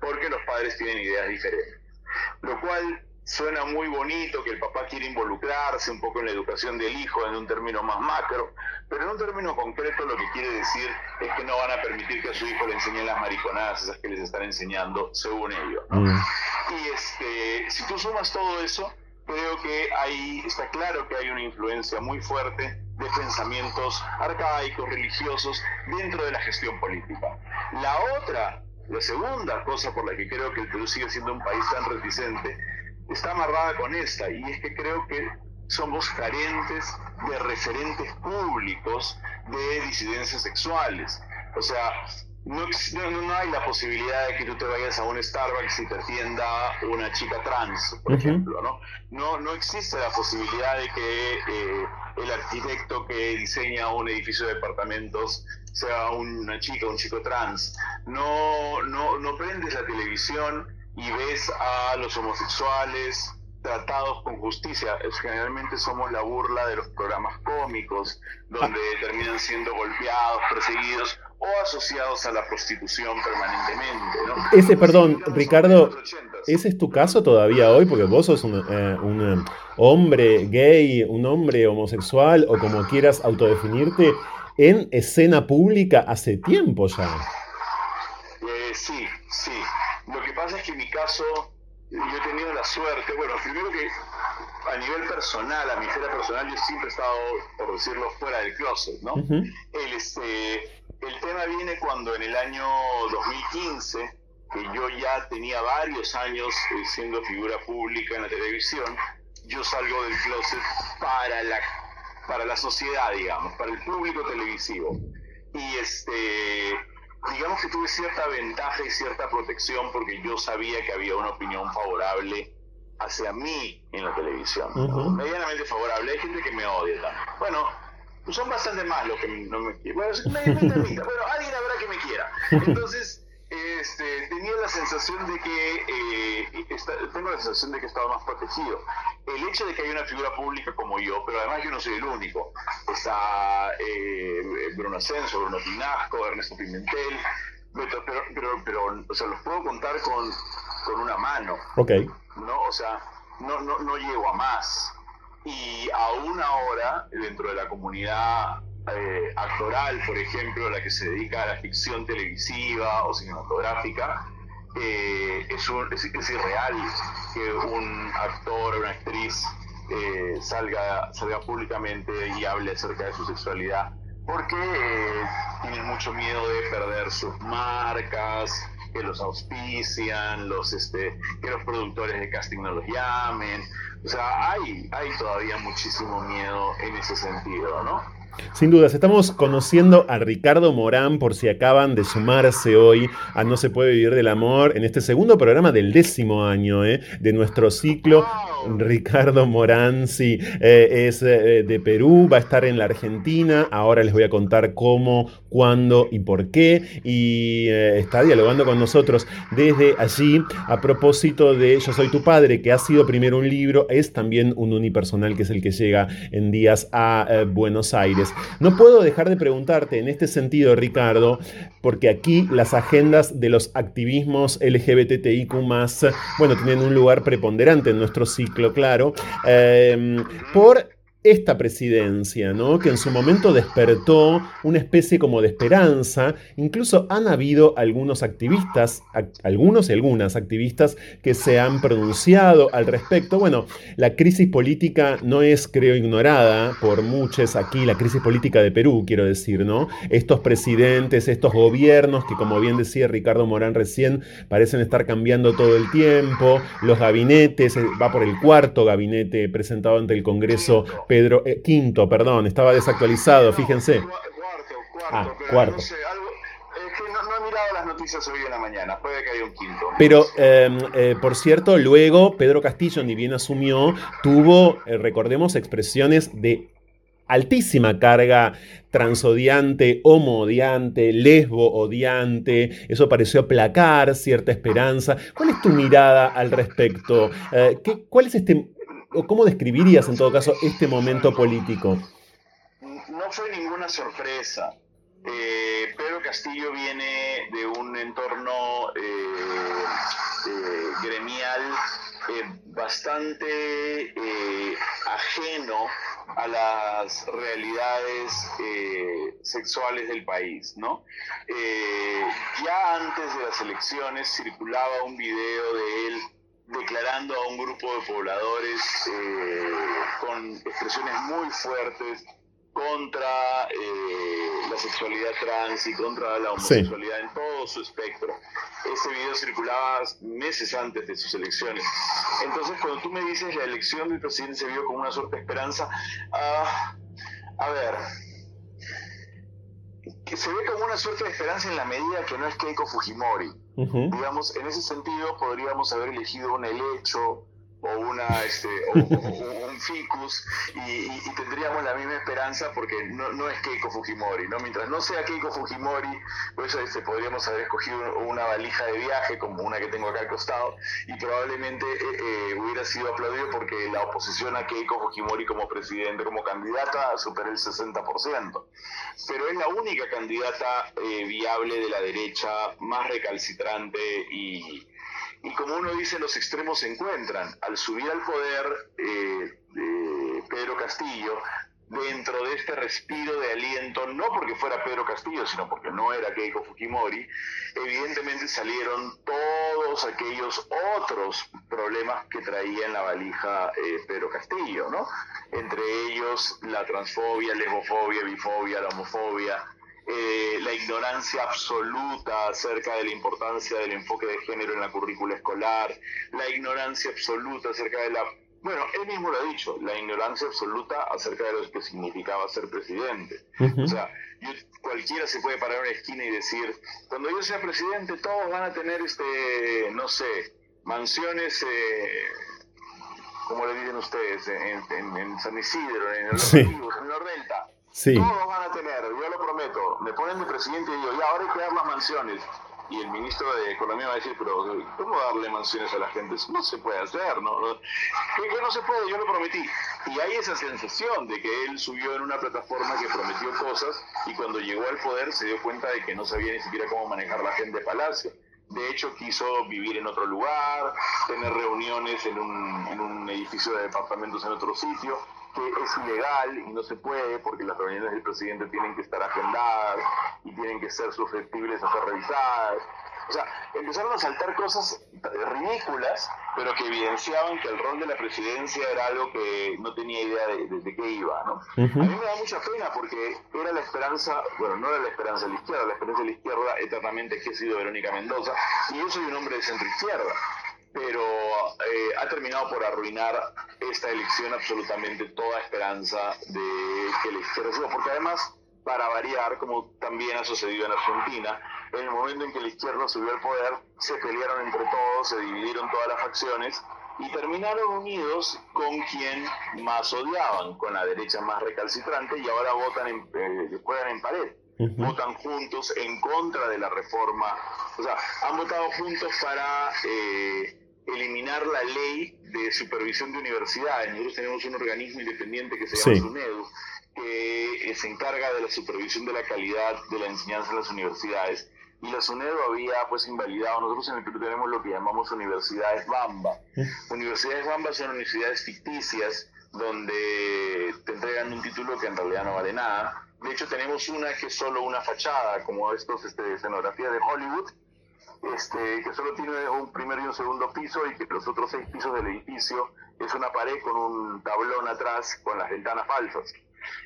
porque los padres tienen ideas diferentes. Lo cual suena muy bonito que el papá quiere involucrarse un poco en la educación del hijo en un término más macro, pero en un término concreto lo que quiere decir es que no van a permitir que a su hijo le enseñen las mariconadas esas que les están enseñando según ellos. ¿no? Mm. Y este, si tú sumas todo eso, creo que ahí está claro que hay una influencia muy fuerte de pensamientos arcaicos, religiosos, dentro de la gestión política. La otra, la segunda cosa por la que creo que el Perú sigue siendo un país tan reticente, está amarrada con esta, y es que creo que somos carentes de referentes públicos de disidencias sexuales. O sea, no, no, hay la posibilidad de que tú te vayas a un Starbucks y te atienda una chica trans, por ejemplo, ¿no? No, no existe la posibilidad de que eh, el arquitecto que diseña un edificio de departamentos sea una chica, un chico trans. No, no, no prendes la televisión y ves a los homosexuales tratados con justicia. Generalmente somos la burla de los programas cómicos, donde terminan siendo golpeados, perseguidos o asociados a la prostitución permanentemente. ¿no? Ese, perdón, Ricardo, en los 80s. ¿Ese es tu caso todavía hoy? Porque vos sos un, eh, un, eh, hombre gay, un hombre homosexual o como quieras autodefinirte en escena pública hace tiempo ya. Eh, sí, sí. Lo que pasa es que en mi caso, yo he tenido la suerte, bueno, primero que a nivel personal, a mi esfera personal, yo siempre he estado, por decirlo, fuera del closet, ¿no? El, este, el tema viene cuando en el año 2015, que yo ya tenía varios años eh, siendo figura pública en la televisión, yo salgo del closet para la, para la sociedad, digamos, para el público televisivo. Y este, digamos que tuve cierta ventaja y cierta protección porque yo sabía que había una opinión favorable hacia mí en la televisión. Medianamente favorable. Hay gente que me odia también. Bueno, son bastante más los que no me quieren. Bueno, medianamente. Bueno, alguien habrá que me quiera. Entonces, este, tenía la sensación de que eh, tengo la sensación de que he estado más protegido. El hecho de que haya una figura pública como yo, pero además yo no soy el único. Está eh, Bruno Ascenso, Bruno Pinasco, Ernesto Pimentel, pero, pero, pero, o sea, los puedo contar con, con una mano. Ok. ¿no? O sea, no, no, no llego a más. Y aún ahora, dentro de la comunidad eh, actoral, por ejemplo, la que se dedica a la ficción televisiva o cinematográfica, eh, es, es, irreal que un actor o una actriz eh, salga, salga públicamente y hable acerca de su sexualidad, porque tienen mucho miedo de perder sus marcas, que los auspician, los, este, que los productores de casting no los llamen. O sea, hay, hay todavía muchísimo miedo en ese sentido, ¿no? Sin dudas, estamos conociendo a Ricardo Morán por si acaban de sumarse hoy a No se puede vivir del amor en este segundo programa del décimo año ¿eh? de nuestro ciclo. Ricardo Morán, sí, eh, es eh, de Perú, va a estar en la Argentina, ahora les voy a contar cómo, cuándo y por qué, y está dialogando con nosotros desde allí a propósito de Yo Soy Tu Padre, que ha sido primero un libro, es también un unipersonal que es el que llega en días a Buenos Aires. No puedo dejar de preguntarte en este sentido, Ricardo, porque aquí las agendas de los activismos LGBTIQ, bueno, tienen un lugar preponderante en nuestro ciclo, claro, eh, por esta presidencia, ¿no? que en su momento despertó una especie como de esperanza. Incluso han habido algunos activistas, algunos y algunas activistas que se han pronunciado al respecto. Bueno, la crisis política no es, creo, ignorada por muchos aquí, la crisis política de Perú, quiero decir, ¿no? Estos presidentes, estos gobiernos que, como bien decía Ricardo Morán recién, parecen estar cambiando todo el tiempo, los gabinetes, eh, va por el cuarto gabinete presentado ante el Congreso Pedro, eh, quinto, perdón, estaba desactualizado, fíjense. Cuarto, cuarto, ah, pero cuarto. No sé, algo, es que no, no, he mirado las noticias hoy en la mañana, puede que haya un quinto. Pero, eh, eh, por cierto, luego Pedro Castillo, ni bien asumió, tuvo, eh, recordemos, expresiones de altísima carga transodiante, homoodiante, lesbo-odiante. Eso pareció aplacar cierta esperanza. ¿Cuál es tu mirada al respecto? Eh, ¿qué, ¿Cuál es este ¿Cómo describirías en todo caso este momento político? No fue ninguna sorpresa. Eh, Pedro Castillo viene de un entorno eh, eh, gremial bastante ajeno a las realidades sexuales del país, ¿no? ya antes de las elecciones circulaba un video de él declarando a un grupo de pobladores eh, con expresiones muy fuertes contra eh, la sexualidad trans y contra la homosexualidad en todo su espectro. Ese video circulaba meses antes de sus elecciones. Entonces, cuando tú me dices la elección del presidente se vio con una suerte de esperanza, ah, a ver, que se ve como una suerte de esperanza en la medida que no es Keiko Fujimori. Digamos, en ese sentido podríamos haber elegido un helecho o una este un ficus y, tendríamos la misma esperanza porque no, no, es Keiko Fujimori no mientras no sea Keiko Fujimori pues este, podríamos haber escogido una valija de viaje como una que tengo acá al costado y probablemente eh, eh, hubiera sido aplaudido porque la oposición a Keiko Fujimori como presidente como candidata supera el 60% pero es la única candidata eh, viable de la derecha más recalcitrante y y como uno dice, los extremos se encuentran. Al subir al poder eh, Pedro Castillo, dentro de este respiro de aliento, no porque fuera Pedro Castillo, sino porque no era Keiko Fujimori, evidentemente salieron todos aquellos otros problemas que traía en la valija eh, Pedro Castillo, ¿no? Entre ellos la transfobia, la lesbofobia, bifobia, la homofobia, eh, la ignorancia absoluta acerca de la importancia del enfoque de género en la currícula escolar, la ignorancia absoluta acerca de la... Bueno, él mismo lo ha dicho, la ignorancia absoluta acerca de lo que significaba ser presidente. O sea, cualquiera se puede parar en una esquina y decir, cuando yo sea presidente todos van a tener, este, no sé, mansiones... Eh, como le dicen ustedes, en, San Isidro, en el sí. en Sí. Todos van a tener, yo lo prometo. Me ponen de presidente y digo, ya, ahora hay que dar las mansiones. y el ministro de Economía va a decir, pero ¿cómo darle mansiones a la gente? Eso no se puede hacer, ¿no? ¿Qué, que no se puede? Yo lo prometí. Y hay esa sensación de que él subió en una plataforma que prometió cosas y cuando llegó al poder se dio cuenta de que no sabía ni siquiera cómo manejar la gente de Palacio. De hecho, quiso vivir en otro lugar, tener reuniones en un, en un edificio de departamentos en otro sitio que es ilegal y no se puede porque las reuniones del presidente tienen que estar agendadas y tienen que ser susceptibles a ser revisadas. O sea, empezaron a saltar cosas ridículas, pero que evidenciaban que el rol de la presidencia era algo que no tenía idea de, qué iba, ¿no? A mí me da mucha pena porque era la esperanza, bueno, no era la esperanza de la izquierda, la esperanza de la izquierda eternamente es que ha sido Verónica Mendoza, y yo soy un hombre de centro izquierda pero eh, ha terminado por arruinar esta elección absolutamente toda esperanza de que la izquierda suba, porque además, para variar, como también ha sucedido en Argentina, en el momento en que la izquierda subió al poder, se pelearon entre todos, se dividieron todas las facciones y terminaron unidos con quien más odiaban, con la derecha más recalcitrante y ahora votan en, eh, juegan en pared. Votan juntos en contra de la reforma, o sea, han votado juntos para eh, eliminar la ley de supervisión de universidades. Nosotros tenemos un organismo independiente que se llama SUNEDU, que se encarga de la supervisión de la calidad de la enseñanza en las universidades. Y la SUNEDU había pues invalidado, nosotros en el Perú tenemos lo que llamamos universidades Bamba. Universidades Bamba son universidades ficticias donde te entregan un título que en realidad no vale nada. De hecho tenemos una que es solo una fachada, como estos este, escenografías de Hollywood, este, que solo tiene un primer y un segundo piso y que los otros seis pisos del edificio es una pared con un tablón atrás con las ventanas falsas.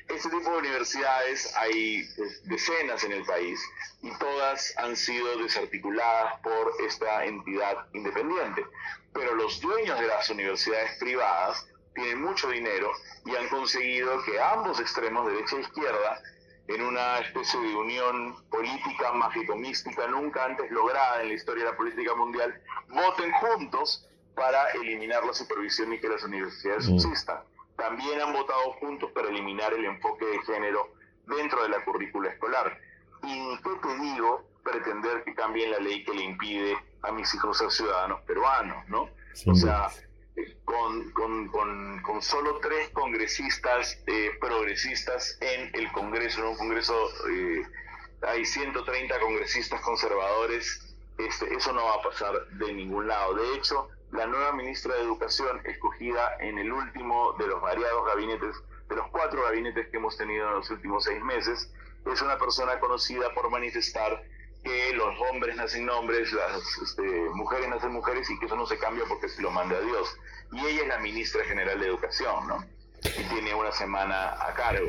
Este tipo de universidades hay pues, decenas en el país y todas han sido desarticuladas por esta entidad independiente. Pero los dueños de las universidades privadas tienen mucho dinero y han conseguido que ambos extremos, derecha e izquierda, en una especie de unión política mágico-mística nunca antes lograda en la historia de la política mundial, voten juntos para eliminar la supervisión y que las universidades mm. subsistan. También han votado juntos para eliminar el enfoque de género dentro de la currícula escolar. ¿Y qué te digo pretender que cambien la ley que le impide a mis hijos ser ciudadanos peruanos, no? o sea, con, con, con, con, solo tres congresistas eh, progresistas en el Congreso, en un Congreso eh, hay 130 congresistas conservadores, este, eso no va a pasar de ningún lado. De hecho, la nueva ministra de Educación, escogida en el último de los variados gabinetes, de los cuatro gabinetes que hemos tenido en los últimos seis meses, es una persona conocida por manifestar que los hombres nacen hombres, las este, mujeres nacen mujeres y que eso no se cambia porque se lo manda a Dios. Y ella es la ministra general de Educación, ¿no? Y tiene una semana a cargo.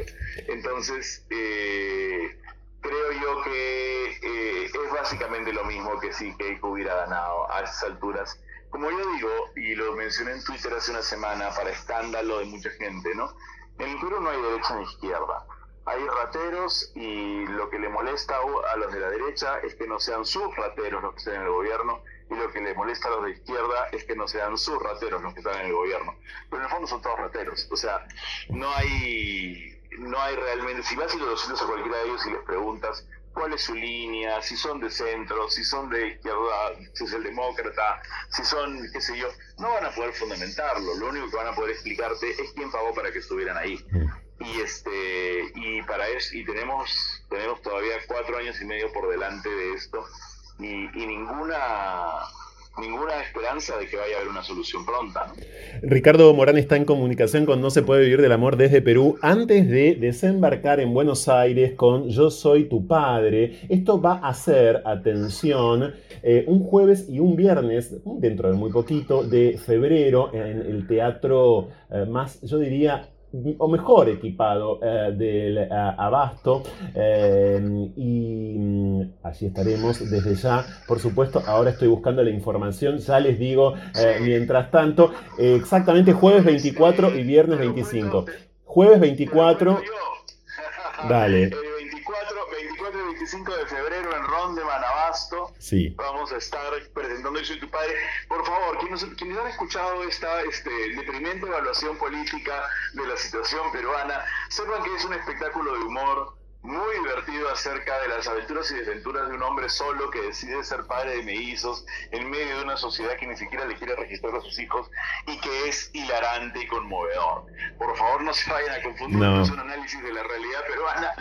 Entonces, eh, creo yo que eh, es básicamente lo mismo que si Keiko hubiera ganado a esas alturas. Como yo digo, y lo mencioné en Twitter hace una semana para escándalo de mucha gente, ¿no? En el Perú no hay derecha ni izquierda hay rateros y lo que le molesta a los de la derecha es que no sean sus rateros los que están en el gobierno y lo que le molesta a los de izquierda es que no sean sus rateros los que están en el gobierno. Pero en el fondo son todos rateros. O sea, no hay, no hay realmente, si vas y los a cualquiera de ellos y les preguntas cuál es su línea, si son de centro, si son de izquierda, si es el demócrata, si son, qué sé yo, no van a poder fundamentarlo. Lo único que van a poder explicarte es quién pagó para que estuvieran ahí. Y este y para eso y tenemos tenemos todavía cuatro años y medio por delante de esto y, ninguna ninguna esperanza de que vaya a haber una solución pronta. Ricardo Morán está en comunicación con No se puede vivir del amor desde Perú antes de desembarcar en Buenos Aires con Yo soy tu padre. Esto va a ser, atención, eh, un jueves y un viernes, dentro de muy poquito, de febrero, en el teatro eh, más, yo diría, o mejor equipado eh, del eh, abasto eh, y mm, allí estaremos desde ya. Por supuesto ahora estoy buscando la información ya les digo mientras tanto exactamente jueves 24 y viernes 25 jueves 24 dale 25 de febrero en Ron de Manabasto. Sí. Vamos a estar presentando Yo soy tu padre. Por favor, quienes, quienes han escuchado esta este, deprimente evaluación política de la situación peruana, sepan que es un espectáculo de humor muy divertido acerca de las aventuras y desventuras de un hombre solo que decide ser padre de mellizos en medio de una sociedad que ni siquiera le quiere registrar a sus hijos y que es hilarante y conmovedor. Por favor, no se vayan a confundir, No. es un análisis de la realidad peruana.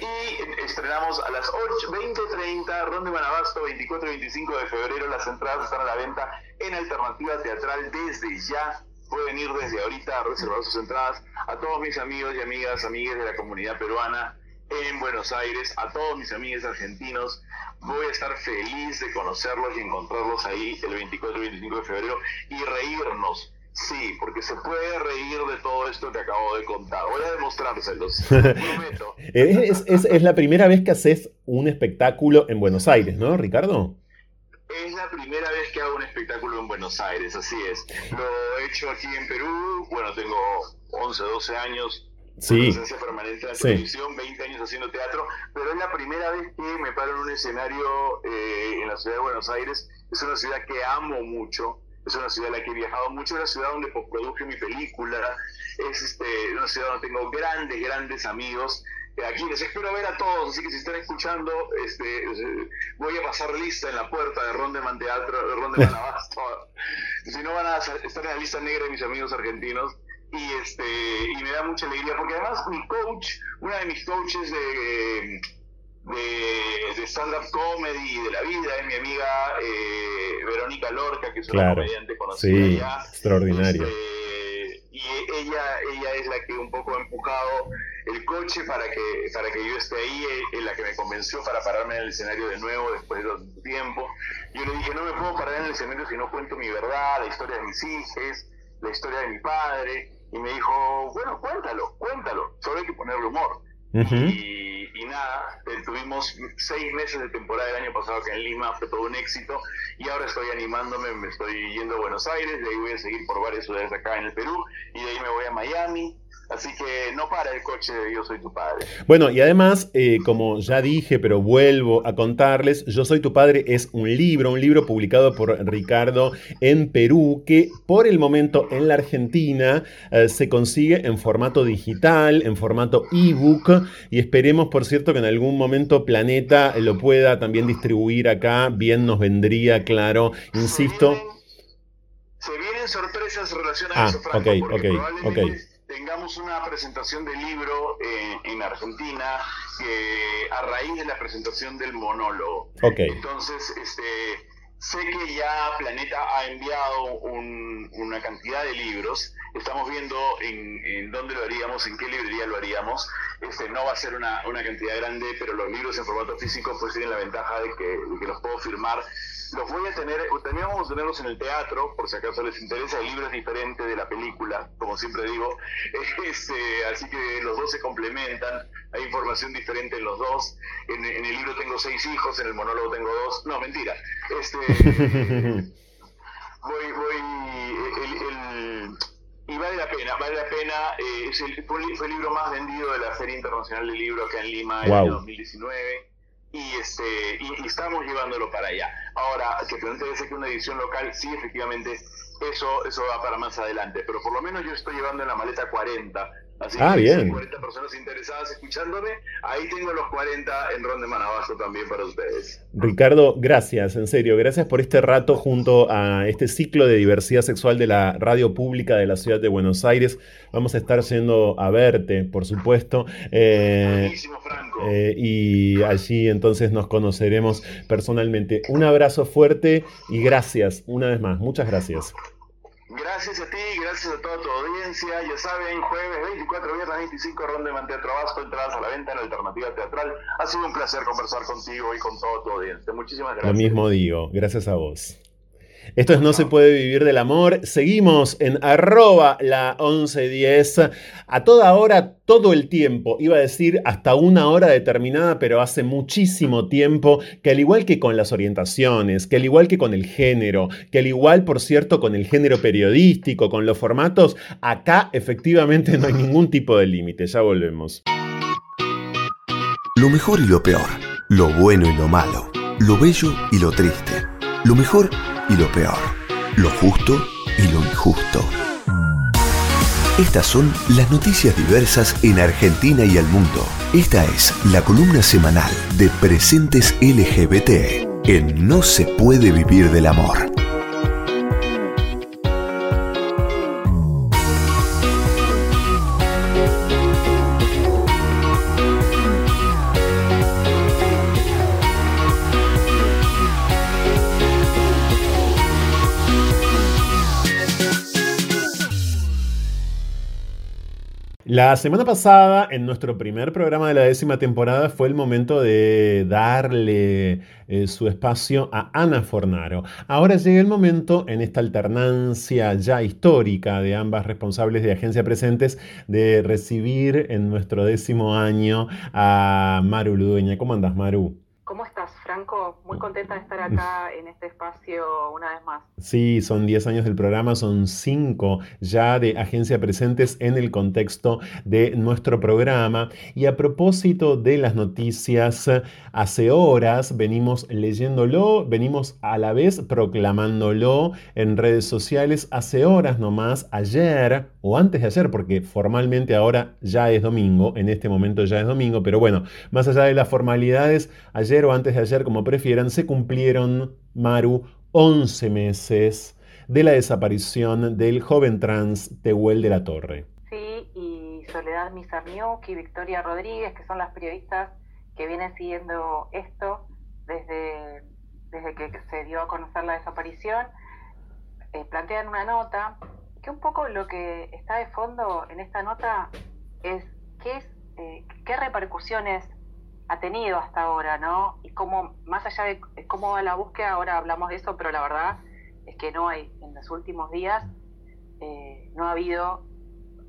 Y estrenamos a las 8, 20.30, Ronde Manabasto, 24 y 25 de febrero. Las entradas están a la venta en Alternativa Teatral desde ya. Pueden ir desde ahorita a reservar sus entradas a todos mis amigos y amigas, amigues de la comunidad peruana en Buenos Aires, a todos mis amigos argentinos. Voy a estar feliz de conocerlos y encontrarlos ahí el 24 y 25 de febrero y reírnos. Sí, porque se puede reír de todo esto que acabo de contar. Voy a demostrárselos. prometo. Es, es- es la primera vez que haces un espectáculo en Buenos Aires, ¿no, Ricardo? Es la primera vez que hago un espectáculo en Buenos Aires, así es. Lo he hecho aquí en Perú, bueno, tengo 11, 12 años Sí. presencia permanente en la Sí. televisión, 20 años haciendo teatro, pero es la primera vez que me paro en un escenario eh, en la ciudad de Buenos Aires. Es una ciudad que amo mucho, es una ciudad a la que he viajado mucho, es la ciudad donde produje mi película, es este, una ciudad donde tengo grandes, grandes amigos. eh, Aquí les espero ver a todos, así que si están escuchando, este, eh, voy a pasar lista en la puerta de Rondeman Teatro, de Rondeman Abasto. Si no van a estar en la lista negra de mis amigos argentinos, y este y me da mucha alegría porque además mi coach una de mis coaches de de, de stand-up comedy de la vida es mi amiga eh, Verónica Lorca que es una Claro. comediante conocida Sí, ya extraordinaria. Este, y ella ella es la que un poco ha empujado el coche para que para que yo esté ahí es la que me convenció para pararme en el escenario de nuevo después de tanto tiempo yo le dije no me puedo parar en el escenario si no cuento mi verdad la historia de mis hijos la historia de mi padre y me dijo, bueno, cuéntalo, cuéntalo, solo hay que ponerle humor. Y, y nada, eh, tuvimos seis meses de temporada el año pasado que en Lima fue todo un éxito y ahora estoy animándome, me estoy yendo a Buenos Aires, de ahí voy a seguir por varias ciudades acá en el Perú y de ahí me voy a Miami, así que no para el coche de Yo Soy Tu Padre. Bueno, y además, eh, como ya dije, pero vuelvo a contarles, Yo Soy Tu Padre es un libro, un libro publicado por Ricardo en Perú, que por el momento en la Argentina eh, se consigue en formato digital, en formato ebook, y esperemos, por cierto, que en algún momento Planeta lo pueda también distribuir acá, bien nos vendría, claro, insisto. Se vienen, se vienen sorpresas relacionadas Ah, a eso, Franco, ok, ok, ok. Tengamos una presentación del libro eh, en Argentina que a raíz de la presentación del monólogo. Ok. Entonces, este, sé que ya Planeta ha enviado un- una cantidad de libros. Estamos viendo en, en dónde lo haríamos, en qué librería lo haríamos. Este, no va a ser una, una cantidad grande, pero los libros en formato físico pues tienen la ventaja de que, de que los puedo firmar. Los voy a tener, también vamos a tenerlos en el teatro, por si acaso les interesa. El libro es diferente de la película, como siempre digo. Este, así que los dos se complementan. Hay información diferente en los dos. En, en el libro tengo seis hijos, en el monólogo tengo dos. No, mentira. Este, voy, voy, el, el- y vale la pena, vale la pena. eh, es el, fue, el- libro más vendido de la Feria Internacional del Libro acá en Lima en el Wow. año 2019 y este y, y estamos llevándolo para allá. Ahora, que plantea que una edición local, sí, efectivamente, eso eso va para más adelante, pero por lo menos yo estoy llevando en la maleta 40. Así Ah, que si bien. 40 personas interesadas escuchándome, ahí tengo los 40 en Ronde Manabazo también para ustedes. Ricardo, gracias, en serio, gracias por este rato junto a este ciclo de diversidad sexual de la radio pública de la ciudad de Buenos Aires. Vamos a estar yendo a verte, por supuesto, eh, Buenísimo, Franco. eh, y allí entonces nos conoceremos personalmente. Un abrazo fuerte y gracias, una vez más, muchas gracias. Gracias a ti, gracias a toda tu audiencia. Ya saben, jueves 24, viernes 25, Ronde Man Teatro Vasco, entradas a la venta en Alternativa Teatral. Ha sido un placer conversar contigo y con toda tu audiencia. Muchísimas gracias. Lo mismo digo, gracias a vos. Esto es No se puede vivir del amor. Seguimos en arroba la 1110. A toda hora, todo el tiempo. Iba a decir hasta una hora determinada, pero hace muchísimo tiempo que al igual que con las orientaciones, que al igual que con el género, que al igual, por cierto, con el género periodístico, con los formatos, acá efectivamente no hay ningún tipo de límite. Ya volvemos. Lo mejor y lo peor, lo bueno y lo malo, lo bello y lo triste, lo mejor y lo peor, lo justo y lo injusto. Estas son las noticias diversas en Argentina y el mundo. Esta es la columna semanal de Presentes LGBT en No se puede vivir del amor. La semana pasada, en nuestro primer programa de la décima temporada, fue el momento de darle eh, su espacio a Ana Fornaro. Ahora llega el momento, en esta alternancia ya histórica de ambas responsables de agencia presentes, de recibir en nuestro décimo año a Maru Ludueña. ¿Cómo andas, Maru? ¿Cómo estás, Franco? Muy contenta de estar acá en este espacio una vez más. Sí, son 10 años del programa, son 5 ya de agencia presentes en el contexto de nuestro programa. Y a propósito de las noticias, hace horas venimos leyéndolo, venimos a la vez proclamándolo en redes sociales. Hace horas nomás, ayer o antes de ayer, porque formalmente ahora ya es domingo, en este momento ya es domingo, pero bueno, más allá de las formalidades, ayer o antes de ayer, como prefieran, se cumplieron, Maru, 11 meses de la desaparición del joven trans Tehuel de la Torre. Sí, y Soledad Mizarniuk y Victoria Rodríguez, que son las periodistas que vienen siguiendo esto desde, desde que se dio a conocer la desaparición, eh, plantean una nota que un poco lo que está de fondo en esta nota es qué, eh, qué repercusiones ha tenido hasta ahora, ¿no? Y cómo, más allá de cómo va la búsqueda, ahora hablamos de eso, pero la verdad es que no hay, en los últimos días, eh, no ha habido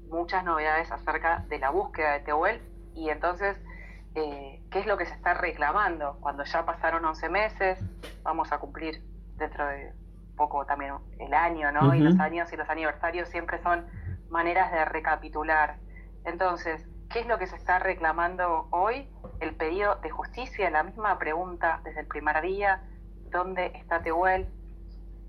muchas novedades acerca de la búsqueda de Tehuel y entonces, eh, ¿qué es lo que se está reclamando? Cuando ya pasaron 11 meses, vamos a cumplir dentro de poco también el año, ¿no? Y los años y los aniversarios siempre son maneras de recapitular. Entonces, ¿qué es lo que se está reclamando hoy? el pedido de justicia, la misma pregunta desde el primer día, ¿dónde está Tehuel?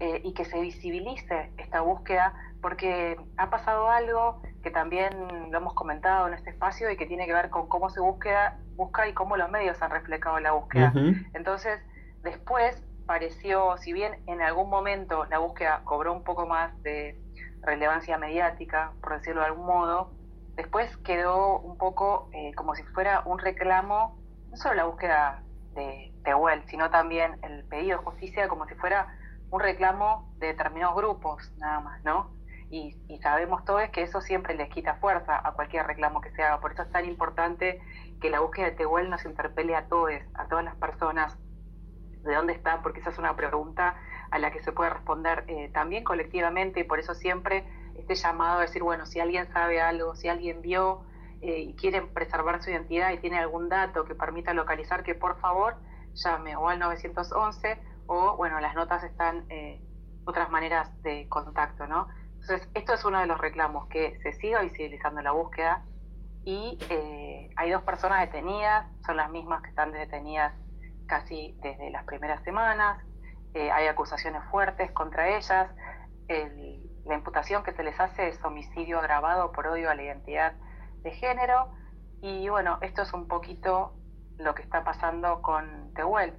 Eh, y que se visibilice esta búsqueda, porque ha pasado algo que también lo hemos comentado en este espacio y que tiene que ver con cómo se búsqueda, busca y cómo los medios han reflejado la búsqueda. Entonces, después pareció, si bien en algún momento la búsqueda cobró un poco más de relevancia mediática, por decirlo de algún modo, después quedó un poco eh, como si fuera un reclamo, no solo la búsqueda de Tehuel, sino también el pedido de justicia como si fuera un reclamo de determinados grupos, nada más, ¿no? Y, sabemos todos que eso siempre les quita fuerza a cualquier reclamo que se haga. Por eso es tan importante que la búsqueda de Tehuel nos interpele a todos, a todas las personas, de dónde están, porque esa es una pregunta a la que se puede responder eh, también colectivamente y por eso siempre este llamado a decir, bueno, si alguien sabe algo, si alguien vio eh, y quiere preservar su identidad y tiene algún dato que permita localizar, que por favor llame o al 911 o, bueno, las notas están eh, otras maneras de contacto, ¿no? Entonces, esto es uno de los reclamos, que se siga visibilizando la búsqueda y eh, hay dos personas detenidas, son las mismas que están detenidas casi desde las primeras semanas, hay acusaciones fuertes contra ellas, el, la imputación que se les hace es homicidio agravado por odio a la identidad de género. Y bueno, esto es un poquito lo que está pasando con Tehuel,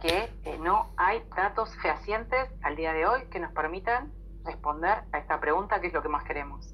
que eh, no hay datos fehacientes al día de hoy que nos permitan responder a esta pregunta, que es lo que más queremos.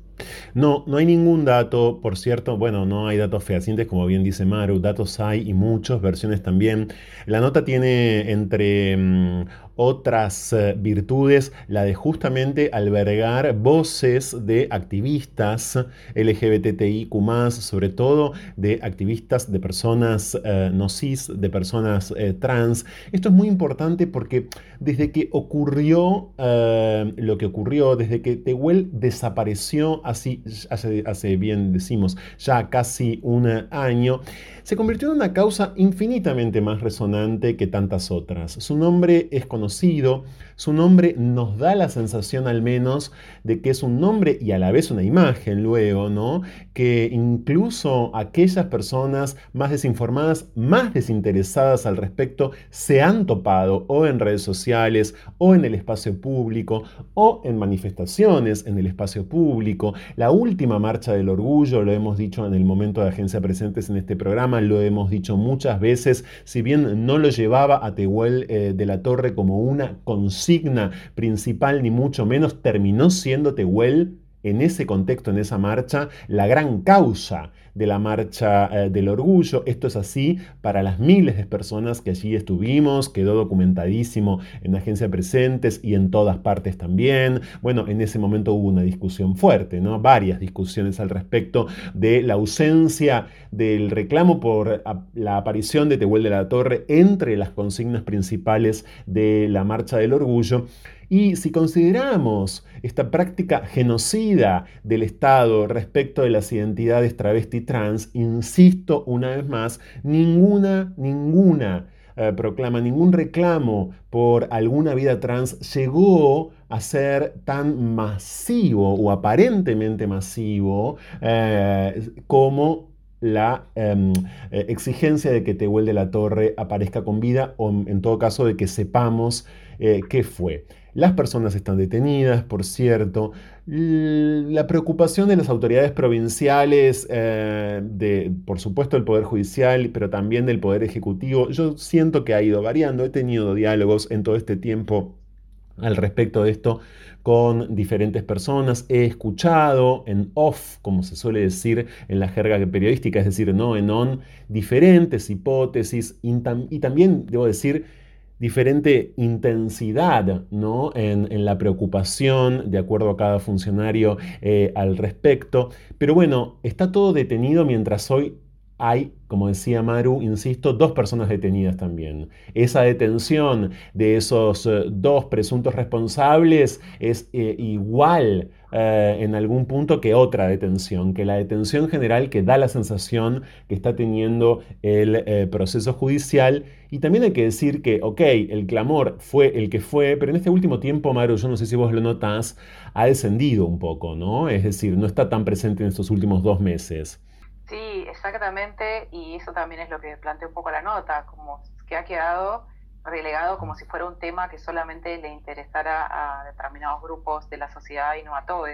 No, no hay ningún dato, por cierto, bueno, no hay datos fehacientes, como bien dice Maru, datos hay y muchos, versiones también. La nota tiene entre mm, otras eh, virtudes, la de justamente albergar voces de activistas LGBTIQ, sobre todo de activistas de personas eh, no cis, de personas eh, trans. Esto es muy importante porque desde que ocurrió lo que ocurrió, desde que Tehuel desapareció, así hace, hace bien decimos, ya casi un año, se convirtió en una causa infinitamente más resonante que tantas otras. Su nombre es conocido, su nombre nos da la sensación al menos de que es un nombre y a la vez una imagen luego, ¿no? Que incluso aquellas personas más desinformadas, más desinteresadas al respecto, se han topado o en redes sociales o en el espacio público o en manifestaciones en el espacio público. La última marcha del orgullo, lo hemos dicho en el momento de Agencia Presentes en este programa, lo hemos dicho muchas veces, si bien no lo llevaba a Tehuel eh, de la Torre como una consigna principal, ni mucho menos, terminó siendo Tehuel en ese contexto, en esa marcha, la gran causa de la marcha eh, del orgullo. Esto es así para las miles de personas que allí estuvimos, quedó documentadísimo en Agencia Presentes y en todas partes también. Bueno, en ese momento hubo una discusión fuerte, ¿no? Varias discusiones al respecto de la ausencia del reclamo por la aparición de Tehuel de la Torre entre las consignas principales de la marcha del orgullo. Y si consideramos esta práctica genocida del Estado respecto de las identidades travesti trans, insisto una vez más, ninguna, ninguna eh, proclama, ningún reclamo por alguna vida trans llegó a ser tan masivo o aparentemente masivo eh, como la em, eh, exigencia de que Tehuel de la Torre aparezca con vida o en todo caso de que sepamos qué fue. Las personas están detenidas, por cierto. La preocupación de las autoridades provinciales, eh, de, por supuesto, del Poder Judicial, pero también del Poder Ejecutivo, yo siento que ha ido variando. He tenido diálogos en todo este tiempo al respecto de esto con diferentes personas. He escuchado en off, como se suele decir en la jerga periodística, es decir, no en on, diferentes hipótesis y, y también, debo decir, diferente intensidad ¿no? en, la preocupación, de acuerdo a cada funcionario eh, al respecto. Pero bueno, está todo detenido mientras hoy hay, como decía Maru, insisto, dos personas detenidas también. Esa detención de esos eh, dos presuntos responsables es eh, igual eh, en algún punto que otra detención, que la detención general que da la sensación que está teniendo el proceso judicial. Y también hay que decir que, ok, el clamor fue el que fue, pero en este último tiempo, Maru, yo no sé si vos lo notás, ha descendido un poco, ¿no? Es decir, no está tan presente en estos últimos dos meses. Sí, exactamente, y eso también es lo que plantea un poco la nota, como que ha quedado relegado como si fuera un tema que solamente le interesara a determinados grupos de la sociedad y no a todos.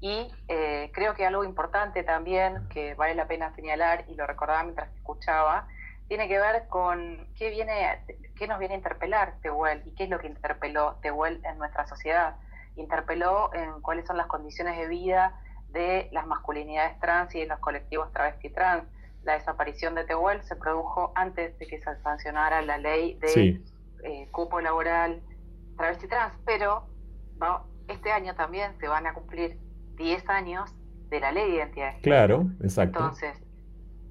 Y eh, creo que algo importante también que vale la pena señalar, y lo recordaba mientras escuchaba, tiene que ver con qué, viene, qué nos viene a interpelar Tehuel y qué es lo que interpeló Tehuel en nuestra sociedad. Interpeló en cuáles son las condiciones de vida de las masculinidades trans y de los colectivos travesti trans. La desaparición de Tehuel se produjo antes de que se sancionara la ley de eh, cupo laboral travesti trans, pero este año también se van a cumplir 10 años de la ley de identidad Claro, exacto. Entonces,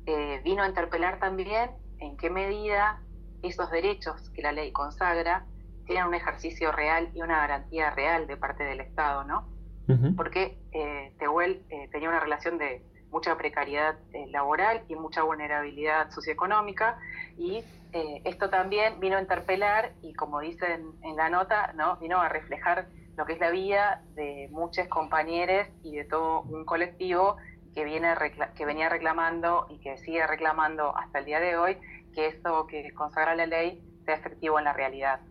eh, vino a interpelar también en qué medida esos derechos que la ley consagra tienen un ejercicio real y una garantía real de parte del Estado, ¿no? porque eh, Tehuel eh, tenía una relación de mucha precariedad eh, laboral y mucha vulnerabilidad socioeconómica y eh, esto también vino a interpelar y como dicen en la nota, ¿no? vino a reflejar lo que es la vida de muchos compañeros y de todo un colectivo que, viene que venía reclamando y que sigue reclamando hasta el día de hoy que eso que consagra la ley sea efectivo en la realidad.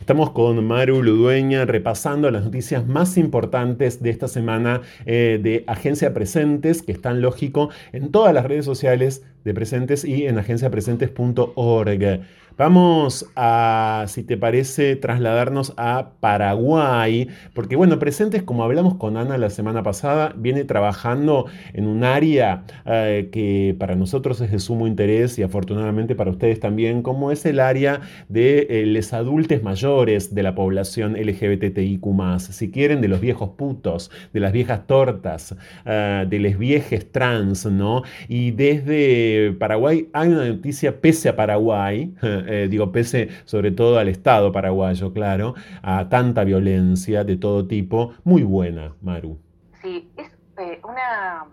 Estamos con Maru Ludueña repasando las noticias más importantes de esta semana eh, de Agencia Presentes, que están lógico en todas las redes sociales de Presentes y en agenciapresentes.org. Vamos a, si te parece, trasladarnos a Paraguay, porque bueno, Presentes, como hablamos con Ana la semana pasada, viene trabajando en un área eh, que para nosotros es de sumo interés y afortunadamente para ustedes también, como es el área de eh, los adultos mayores de la población LGBTIQ+, si quieren, de los viejos putos, de las viejas tortas, eh, de les viejes trans, ¿no? Y desde Paraguay hay una noticia pese a Paraguay, Eh, digo, pese sobre todo al Estado paraguayo, claro, a tanta violencia de todo tipo, muy buena, Maru. Sí, es eh, una,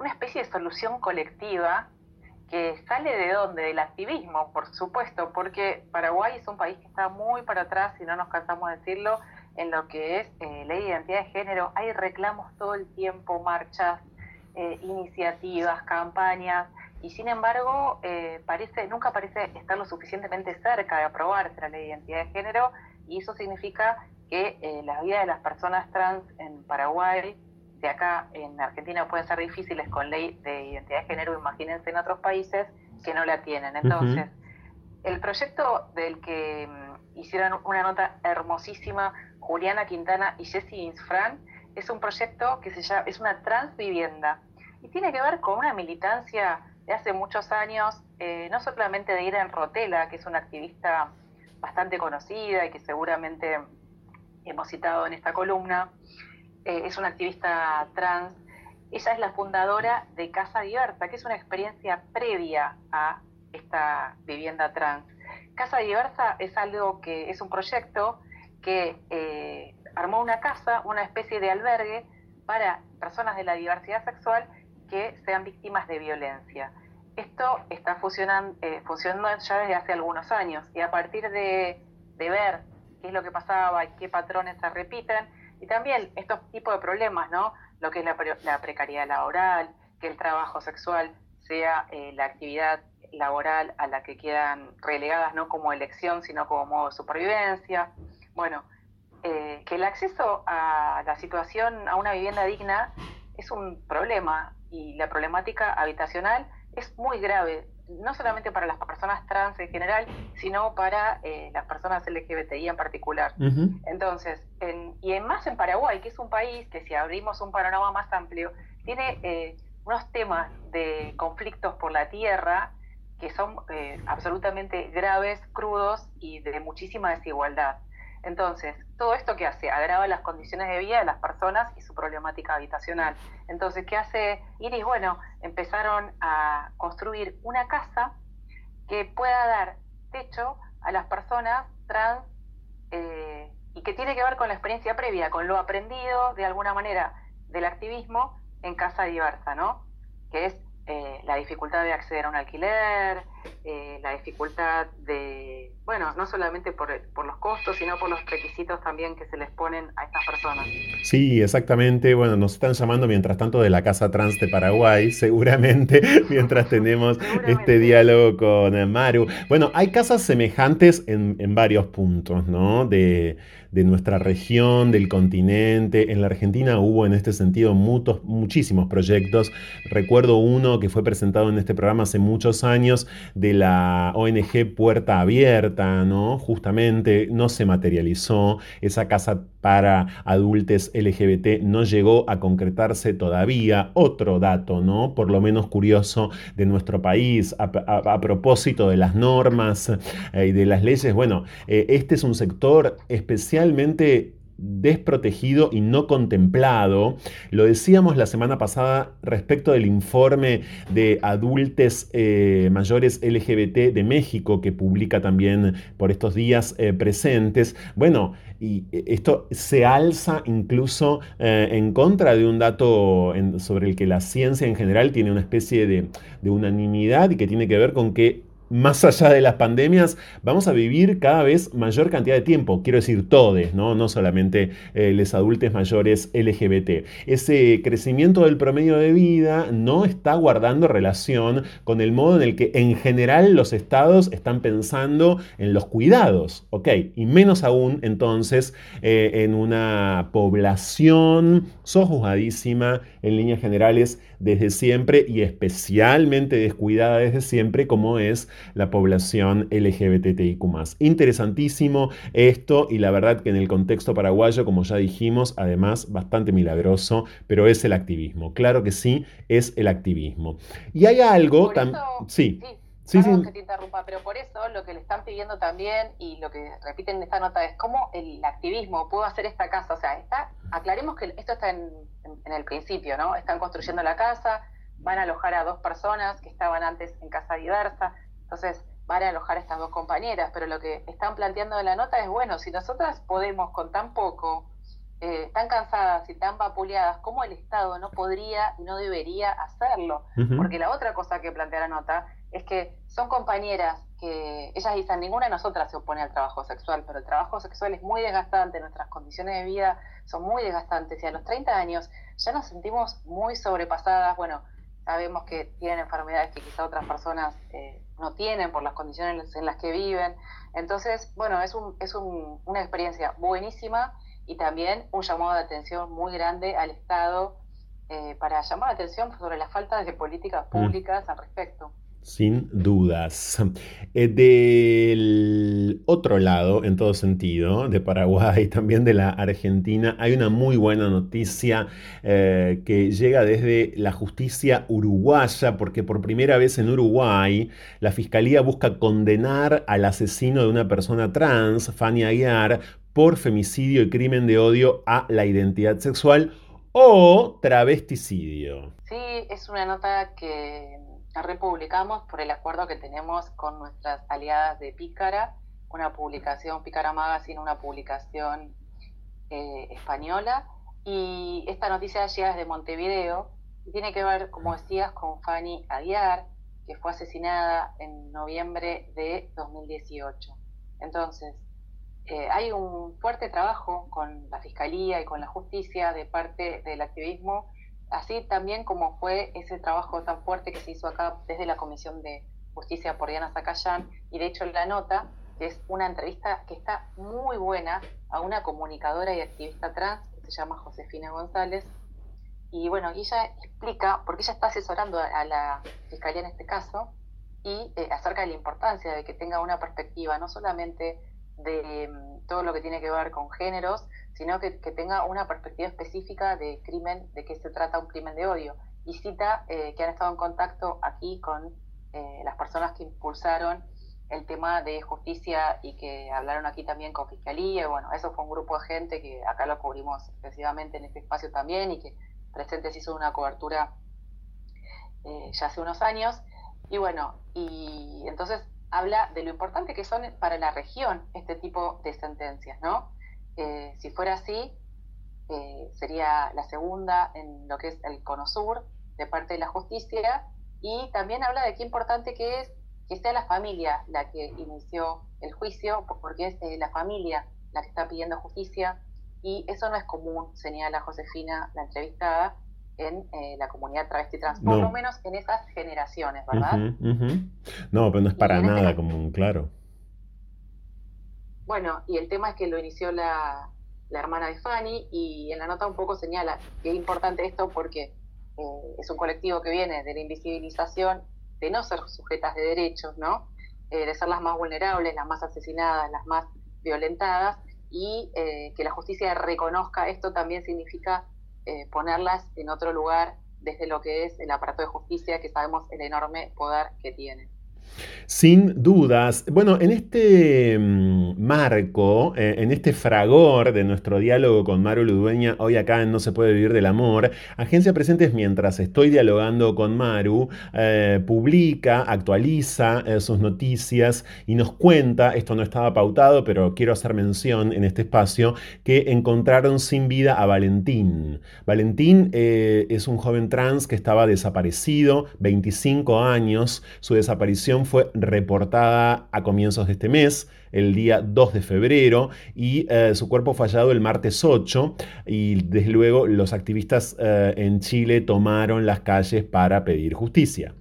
una especie de solución colectiva que sale de dónde? Del activismo, por supuesto, porque Paraguay es un país que está muy para atrás, y no nos cansamos de decirlo, en lo que es eh, ley de identidad de género. Hay reclamos todo el tiempo, marchas, iniciativas, campañas, y sin embargo eh, parece nunca parece estar lo suficientemente cerca de aprobarse la ley de identidad de género y eso significa que eh, la vida de las personas trans en Paraguay de acá en Argentina pueden ser difíciles con ley de identidad de género, imagínense en otros países que no la tienen. Entonces, el proyecto del que mm, hicieron una nota hermosísima Juliana Quintana y Jessie Insfran es un proyecto que se llama, es una transvivienda y tiene que ver con una militancia hace muchos años, eh, no solamente de Irene Rotela, que es una activista bastante conocida y que seguramente hemos citado en esta columna, eh, es una activista trans. Ella es la fundadora de Casa Diversa, que es una experiencia previa a esta vivienda trans. Casa Diversa es algo que es un proyecto que eh, armó una casa, una especie de albergue para personas de la diversidad sexual que sean víctimas de violencia. Esto está funcionando, eh, funcionando ya desde hace algunos años y a partir de, ver qué es lo que pasaba y qué patrones se repiten, y también estos tipos de problemas, ¿no? Lo que es la, precariedad laboral, que el trabajo sexual sea eh, la actividad laboral a la que quedan relegadas no como elección, sino como modo de supervivencia. Bueno, eh, que el acceso a la situación, a una vivienda digna, es un problema y la problemática habitacional es muy grave, no solamente para las personas trans en general, sino para eh, las personas LGBTI en particular. Entonces, y en más en Paraguay, que es un país que si abrimos un panorama más amplio, tiene eh, unos temas de conflictos por la tierra que son absolutamente graves, crudos y de muchísima desigualdad. Entonces, todo esto que hace agrava las condiciones de vida de las personas y su problemática habitacional. Entonces, ¿qué hace Iris? Bueno, empezaron a construir una casa que pueda dar techo a las personas trans eh, y que tiene que ver con la experiencia previa, con lo aprendido de alguna manera del activismo en casa diversa, ¿no? Que es eh, la dificultad de acceder a un alquiler, eh, la dificultad de, bueno, no solamente por, por, los costos, sino por los requisitos también que se les ponen a estas personas. Sí, exactamente. Bueno, nos están llamando mientras tanto de la Casa Trans de Paraguay, seguramente, mientras tenemos este diálogo con Maru. Bueno, hay casas semejantes en, en varios puntos, ¿no? De de nuestra región, del continente. En la Argentina hubo en este sentido muchos, muchísimos proyectos. Recuerdo uno que fue presentado en este programa hace muchos años de la ONG Puerta Abierta, ¿no? Justamente no se materializó. Esa casa para adultos LGBT no llegó a concretarse todavía. Otro dato, ¿no? Por lo menos curioso de nuestro país a, propósito de las normas eh, y de las leyes. Bueno, eh, este es un sector especial realmente desprotegido y no contemplado. Lo decíamos la semana pasada respecto del informe de adultos eh, mayores LGBT de México que publica también por estos días eh, presentes. Bueno, y esto se alza incluso eh, en contra de un dato sobre el que la ciencia en general tiene una especie de unanimidad y que tiene que ver con que más allá de las pandemias, vamos a vivir cada vez mayor cantidad de tiempo. Quiero decir, todos, no, no solamente eh, los adultos mayores LGBT. Ese crecimiento del promedio de vida no está guardando relación con el modo en el que en general los estados están pensando en los cuidados, ¿ok? Y menos aún entonces eh, en una población sojuzgadísima en líneas generales desde siempre y especialmente descuidada desde siempre como es la población LGBTIQ. Interesantísimo esto y la verdad que en el contexto paraguayo, como ya dijimos, además bastante milagroso, pero es el activismo. Claro que sí, es el activismo. Y hay algo también... Sí. Sí, Perdón que te interrumpa, pero por eso lo que le están pidiendo también y lo que repiten en esta nota es cómo el activismo pudo hacer esta casa. O sea, está, aclaremos que esto está en, en, el principio, ¿no? Están construyendo la casa, van a alojar a dos personas que estaban antes en casa diversa, entonces van a alojar a estas dos compañeras, pero lo que están planteando en la nota es, bueno, si nosotras podemos con tan poco, eh, tan cansadas y tan vapuleadas, ¿cómo el Estado no podría y no debería hacerlo? Porque la otra cosa que plantea la nota es que son compañeras que ellas dicen, ninguna de nosotras se opone al trabajo sexual, pero el trabajo sexual es muy desgastante, nuestras condiciones de vida son muy desgastantes y a los 30 años ya nos sentimos muy sobrepasadas, bueno, sabemos que tienen enfermedades que quizá otras personas eh, no tienen por las condiciones en las que viven, entonces, bueno, es, un, es un, una experiencia buenísima y también un llamado de atención muy grande al Estado eh, para llamar la atención sobre la falta de políticas públicas al respecto. Sin dudas. Eh, del otro lado, en todo sentido, de Paraguay, también de la Argentina, hay una muy buena noticia eh, que llega desde la justicia uruguaya, porque por primera vez en Uruguay la Fiscalía busca condenar al asesino de una persona trans, Fanny Aguiar, por femicidio y crimen de odio a la identidad sexual o travesticidio. Sí, es una nota que republicamos por el acuerdo que tenemos con nuestras aliadas de Pícara, una publicación, Pícara Magazine, una publicación eh, española. Y esta noticia llega desde Montevideo y tiene que ver, como decías, con Fanny Aguiar, que fue asesinada en noviembre de 2018. Entonces, eh, hay un fuerte trabajo con la Fiscalía y con la Justicia de parte del activismo así también como fue ese trabajo tan fuerte que se hizo acá desde la Comisión de Justicia por Diana Zacayán, y de hecho la nota es una entrevista que está muy buena a una comunicadora y activista trans que se llama Josefina González, y bueno, ella explica, porque ella está asesorando a la Fiscalía en este caso, y eh, acerca de la importancia de que tenga una perspectiva no solamente de mm, todo lo que tiene que ver con géneros, sino que, tenga una perspectiva específica de crimen, de qué se trata un crimen de odio. Y cita eh, que han estado en contacto aquí con eh, las personas que impulsaron el tema de justicia y que hablaron aquí también con Fiscalía. bueno, eso fue un grupo de gente que acá lo cubrimos excesivamente en este espacio también y que Presentes hizo una cobertura eh, ya hace unos años. Y bueno, y entonces habla de lo importante que son para la región este tipo de sentencias, ¿no? Eh, si fuera así, eh, sería la segunda en lo que es el Cono Sur de parte de la justicia y también habla de qué importante que es que sea la familia la que inició el juicio, porque es eh, la familia la que está pidiendo justicia y eso no es común, señala Josefina, la entrevistada, en la comunidad travesti trans, por lo menos en esas generaciones, ¿verdad? No, pero no es para este nada común, claro. Bueno, y el tema es que lo inició la, hermana de Fanny y en la nota un poco señala que es importante esto porque eh, es un colectivo que viene de la invisibilización, de no ser sujetas de derechos, ¿no? Eh, de ser las más vulnerables, las más asesinadas, las más violentadas y eh, que la justicia reconozca esto también significa ponerlas en otro lugar desde lo que es el aparato de justicia que sabemos el enorme poder que tiene. Sin dudas. Bueno, en este mm, marco, eh, en este fragor de nuestro diálogo con Maru Ludueña, hoy acá en No se puede vivir del amor, Agencia Presentes, mientras estoy dialogando con Maru, eh, publica, actualiza eh, sus noticias y nos cuenta, esto no estaba pautado, pero quiero hacer mención en este espacio, que encontraron sin vida a Valentín. Valentín es un joven trans que estaba desaparecido, 25 años, su desaparición fue reportada a comienzos de este mes, el día 2 de febrero, y eh, su cuerpo fue hallado el martes 8, y desde luego los activistas eh, en Chile tomaron las calles para pedir justicia.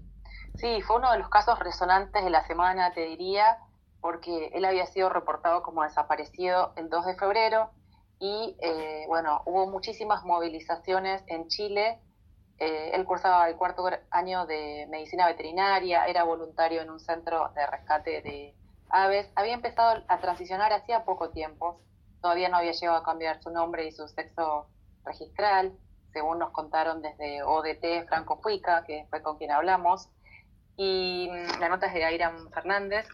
Sí, fue uno de los casos resonantes de la semana, te diría, porque él había sido reportado como desaparecido el 2 de febrero y eh, bueno, hubo muchísimas movilizaciones en Chile eh, él cursaba el cuarto año de medicina veterinaria, era voluntario en un centro de rescate de aves. Había empezado a transicionar hacía poco tiempo. Todavía no había llegado a cambiar su nombre y su sexo registral, según nos contaron desde ODT Franco Fuica, que fue con quien hablamos. Y mm, la nota es de Airam Fernández.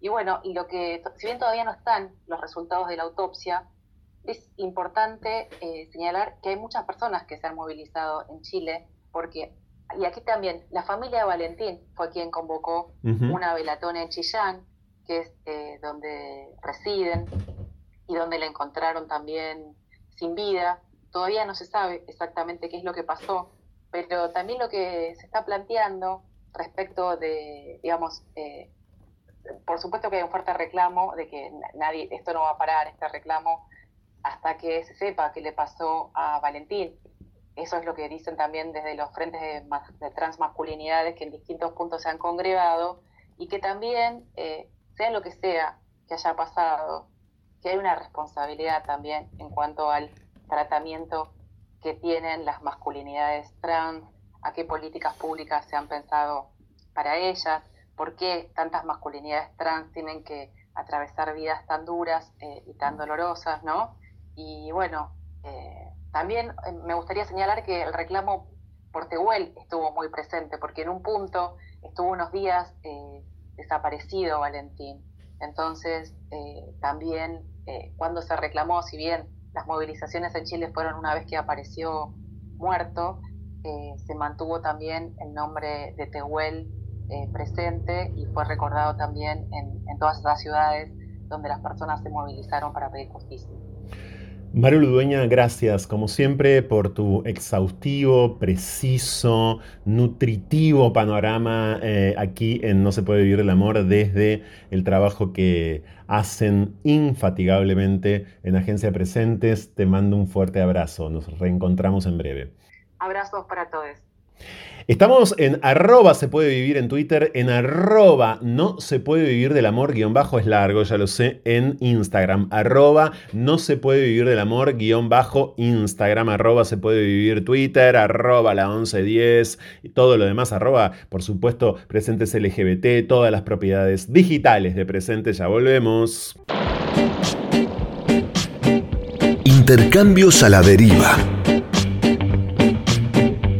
Y bueno, y lo que, si bien todavía no están los resultados de la autopsia, es importante eh, señalar que hay muchas personas que se han movilizado en Chile, porque, y aquí también, la familia de Valentín fue quien convocó una velatona en Chillán, que es eh, donde residen y donde la encontraron también sin vida. Todavía no se sabe exactamente qué es lo que pasó, pero también lo que se está planteando respecto de, digamos, eh, por supuesto que hay un fuerte reclamo de que nadie, esto no va a parar, este reclamo hasta que se sepa qué le pasó a Valentín. Eso es lo que dicen también desde los frentes de, transmasculinidades que en distintos puntos se han congregado y que también, eh, sea lo que sea que haya pasado, que hay una responsabilidad también en cuanto al tratamiento que tienen las masculinidades trans, a qué políticas públicas se han pensado para ellas, por qué tantas masculinidades trans tienen que atravesar vidas tan duras eh, y tan dolorosas, ¿no? Y bueno, eh, también eh, me gustaría señalar que el reclamo por Tehuel estuvo muy presente, porque en un punto estuvo unos días desaparecido Valentín. Entonces, también cuando se reclamó, si bien las movilizaciones en Chile fueron una vez que apareció muerto, se mantuvo también el nombre de Tehuel eh, presente y fue recordado también en, todas las ciudades donde las personas se movilizaron para pedir justicia. Mario Ludueña, gracias como siempre por tu exhaustivo, preciso, nutritivo panorama eh, aquí en No se puede vivir el amor desde el trabajo que hacen infatigablemente en Agencia Presentes. Te mando un fuerte abrazo, nos reencontramos en breve. Abrazos para todos. Estamos en arroba se puede vivir en Twitter, en arroba no se puede vivir del amor guion bajo es largo, ya lo sé, en Instagram, arroba no se puede vivir del amor guion bajo Instagram, arroba se puede vivir Twitter, arroba la 1110 y todo lo demás, arroba por supuesto presentes LGBT, todas las propiedades digitales de presentes, ya volvemos. Intercambios a la deriva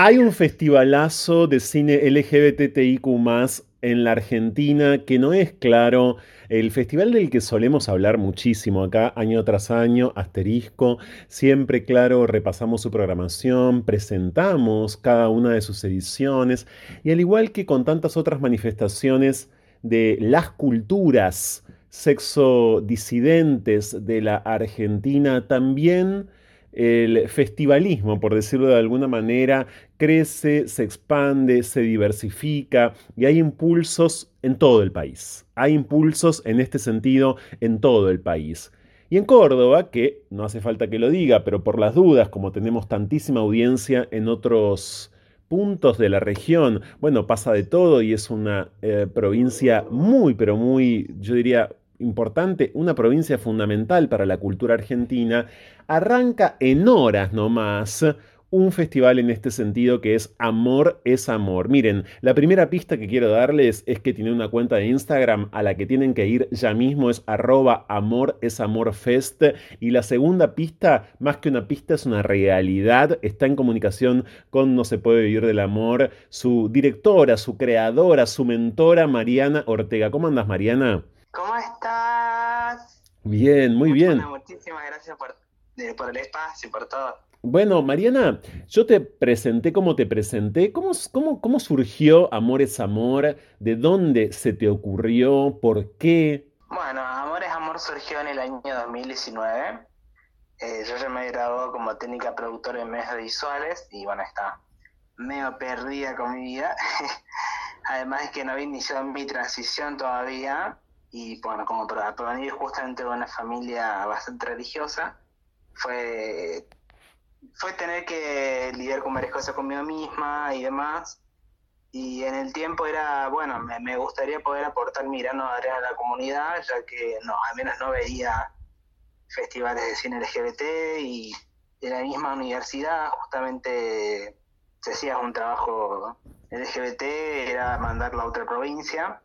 Hay un festivalazo de cine LGBTIQ en la Argentina que no es claro. El festival del que solemos hablar muchísimo acá año tras año, asterisco, siempre claro repasamos su programación, presentamos cada una de sus ediciones y al igual que con tantas otras manifestaciones de las culturas sexo disidentes de la Argentina, también el festivalismo, por decirlo de alguna manera, crece, se expande, se diversifica y hay impulsos en todo el país. Hay impulsos en este sentido en todo el país. Y en Córdoba, que no hace falta que lo diga, pero por las dudas, como tenemos tantísima audiencia en otros puntos de la región, bueno, pasa de todo y es una eh, provincia muy, pero muy, yo diría, importante, una provincia fundamental para la cultura argentina, arranca en horas nomás un festival en este sentido que es Amor es Amor. Miren, la primera pista que quiero darles es que tiene una cuenta de Instagram a la que tienen que ir ya mismo, es arroba Amor es Amor Fest. Y la segunda pista, más que una pista, es una realidad. Está en comunicación con No se puede vivir del amor, su directora, su creadora, su mentora, Mariana Ortega. ¿Cómo andas, Mariana? ¿Cómo estás? Bien, muy bien. muchísimas gracias por, el espacio, por todo. Bueno, Mariana, yo te presenté como te presenté. ¿Cómo, cómo, cómo surgió Amor es Amor? ¿De dónde se te ocurrió? ¿Por qué? Bueno, Amor es Amor surgió en el año 2019. Eh, yo ya me graduado como técnica productora en medios visuales y bueno, está medio perdida con mi vida. Además es que no había iniciado mi transición todavía y bueno, como para provenir justamente de una familia bastante religiosa, fue, fue tener que lidiar con varias cosas conmigo misma y demás. Y en el tiempo era, bueno, me, gustaría poder aportar mi grano de a la comunidad, ya que no, al menos no veía festivales de cine LGBT y en la misma universidad justamente se hacía un trabajo LGBT, era mandarlo a otra provincia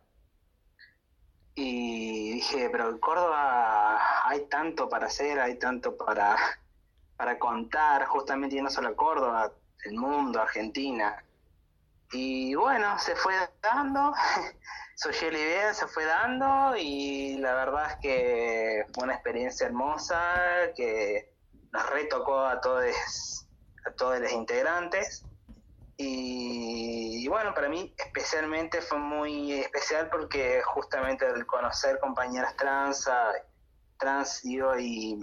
y dije, pero Córdoba hay tanto para hacer, hay tanto para, para contar, justamente no solo Córdoba, el mundo, Argentina. Y bueno, se fue dando, surgió la idea, se fue dando y la verdad es que fue una experiencia hermosa que nos retocó a todos, a todos los integrantes Y, bueno, para mí especialmente fue muy especial porque justamente el conocer compañeras trans, trans digo, y,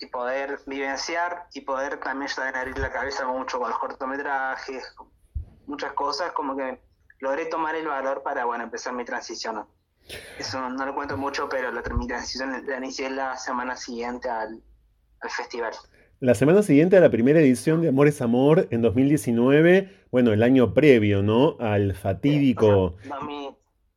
y poder vivenciar y poder también ya abrir la cabeza mucho con los cortometrajes, muchas cosas, como que logré tomar el valor para, bueno, empezar mi transición. Eso no, lo cuento mucho, pero la, mi transición la inicié la semana siguiente al, al festival. La semana siguiente a la primera edición de Amor es Amor en 2019, bueno, el año previo, ¿no? Al fatídico...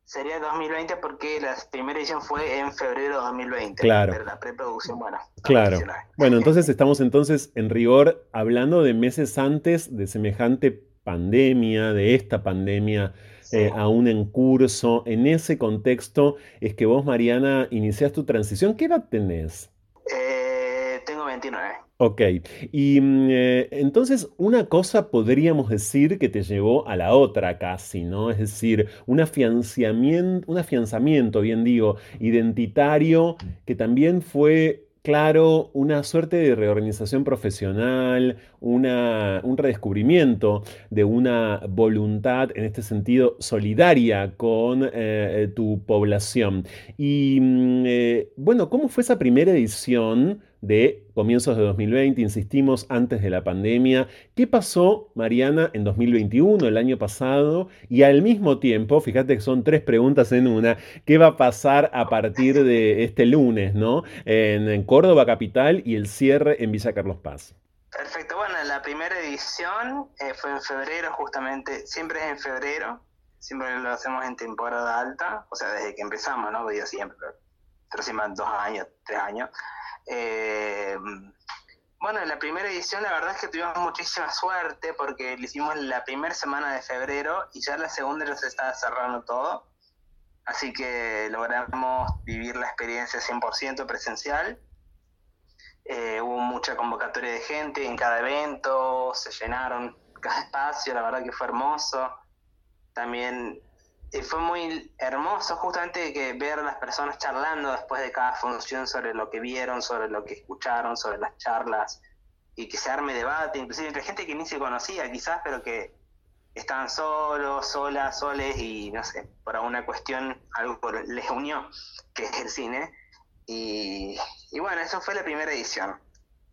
sería 2020 porque la primera edición fue en febrero de 2020. Claro. Pero la preproducción, bueno. Claro. Bueno, entonces estamos entonces en rigor hablando de meses antes de semejante pandemia, de esta pandemia eh, aún en curso. En ese contexto es que vos, Mariana, iniciás tu transición. ¿Qué edad tenés? Eh, tengo 29. Ok, y mm, eh, entonces una cosa podríamos decir que te llevó a la otra casi, ¿no? Es decir, un afianzamiento, un afianzamiento, bien digo, identitario que también fue claro, una suerte de reorganización profesional, una, un redescubrimiento de una voluntad, en este sentido, solidaria con eh, tu población. Y mm, eh, bueno, ¿cómo fue esa primera edición? De comienzos de 2020, insistimos, antes de la pandemia. ¿Qué pasó, Mariana, en 2021, el año pasado? Y al mismo tiempo, fíjate que son tres preguntas en una, ¿qué va a pasar a partir de este lunes, ¿no? En, Córdoba Capital y el cierre en Villa Carlos Paz. Perfecto, bueno, la primera edición eh, fue en febrero, justamente, siempre es en febrero, siempre lo hacemos en temporada alta, o sea, desde que empezamos, ¿no? Digo siempre, pero, pero dos años, tres años. Eh, bueno, en la primera edición la verdad es que tuvimos muchísima suerte porque lo hicimos la primera semana de febrero y ya la segunda ya se estaba cerrando todo. Así que logramos vivir la experiencia 100% presencial. Eh, hubo mucha convocatoria de gente en cada evento, se llenaron cada espacio, la verdad que fue hermoso. También fue muy hermoso justamente que ver las personas charlando después de cada función sobre lo que vieron, sobre lo que escucharon, sobre las charlas, y que se arme debate, inclusive entre gente que ni se conocía quizás, pero que estaban solos, solas, soles, y no sé, por alguna cuestión algo les unió, que es el cine. Y, y bueno, eso fue la primera edición.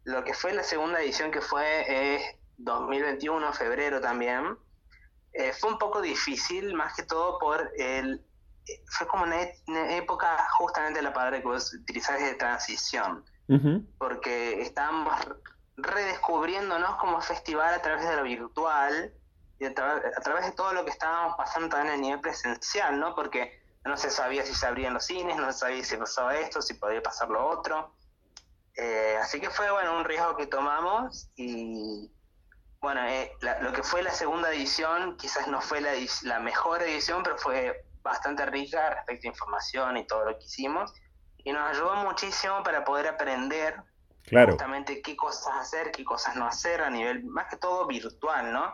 Lo que fue la segunda edición, que fue es 2021, febrero también, eh, fue un poco difícil, más que todo por el... Fue como una, época justamente la palabra que vos utilizás de transición, porque estábamos redescubriéndonos como festival a través de lo virtual y a, través de todo lo que estábamos pasando también a nivel presencial, ¿no? Porque no se sabía si se abrían los cines, no se sabía si pasaba esto, si podía pasar lo otro. Eh, así que fue, bueno, un riesgo que tomamos y, bueno, eh, lo que fue la segunda edición quizás no fue la, la, mejor edición, pero fue bastante rica respecto a información y todo lo que hicimos. Y nos ayudó muchísimo para poder aprender justamente qué cosas hacer, qué cosas no hacer a nivel, más que todo virtual, ¿no?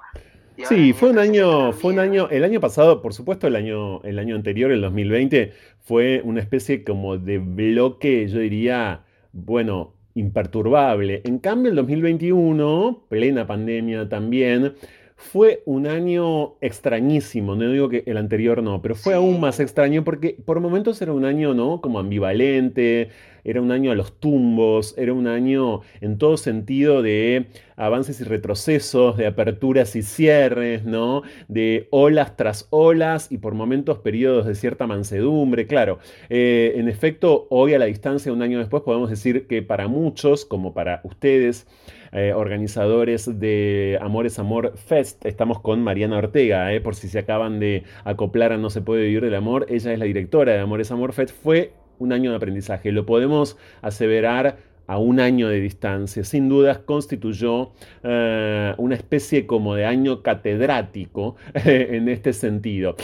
sí, fue un año, fue un año, el año pasado, por supuesto, el año, el año anterior, el 2020, fue una especie como de bloque, yo diría, bueno, imperturbable. En cambio, el 2021, plena pandemia también, fue un año extrañísimo, no digo que el anterior no, pero fue aún más extraño porque por momentos era un año, ¿no? Como ambivalente, era un año a los tumbos, era un año en todo sentido de avances y retrocesos, de aperturas y cierres, ¿no? De olas tras olas y por momentos periodos de cierta mansedumbre. Claro, eh, en efecto, hoy a la distancia, un año después, podemos decir que para muchos, como para ustedes, eh, organizadores de Amores Amor Fest. Estamos con Mariana Ortega, eh, por si se acaban de acoplar a No se puede vivir del amor. Ella es la directora de Amores Amor Fest. Fue un año de aprendizaje. Lo podemos aseverar a un año de distancia. Sin dudas constituyó eh, una especie como de año catedrático en este sentido.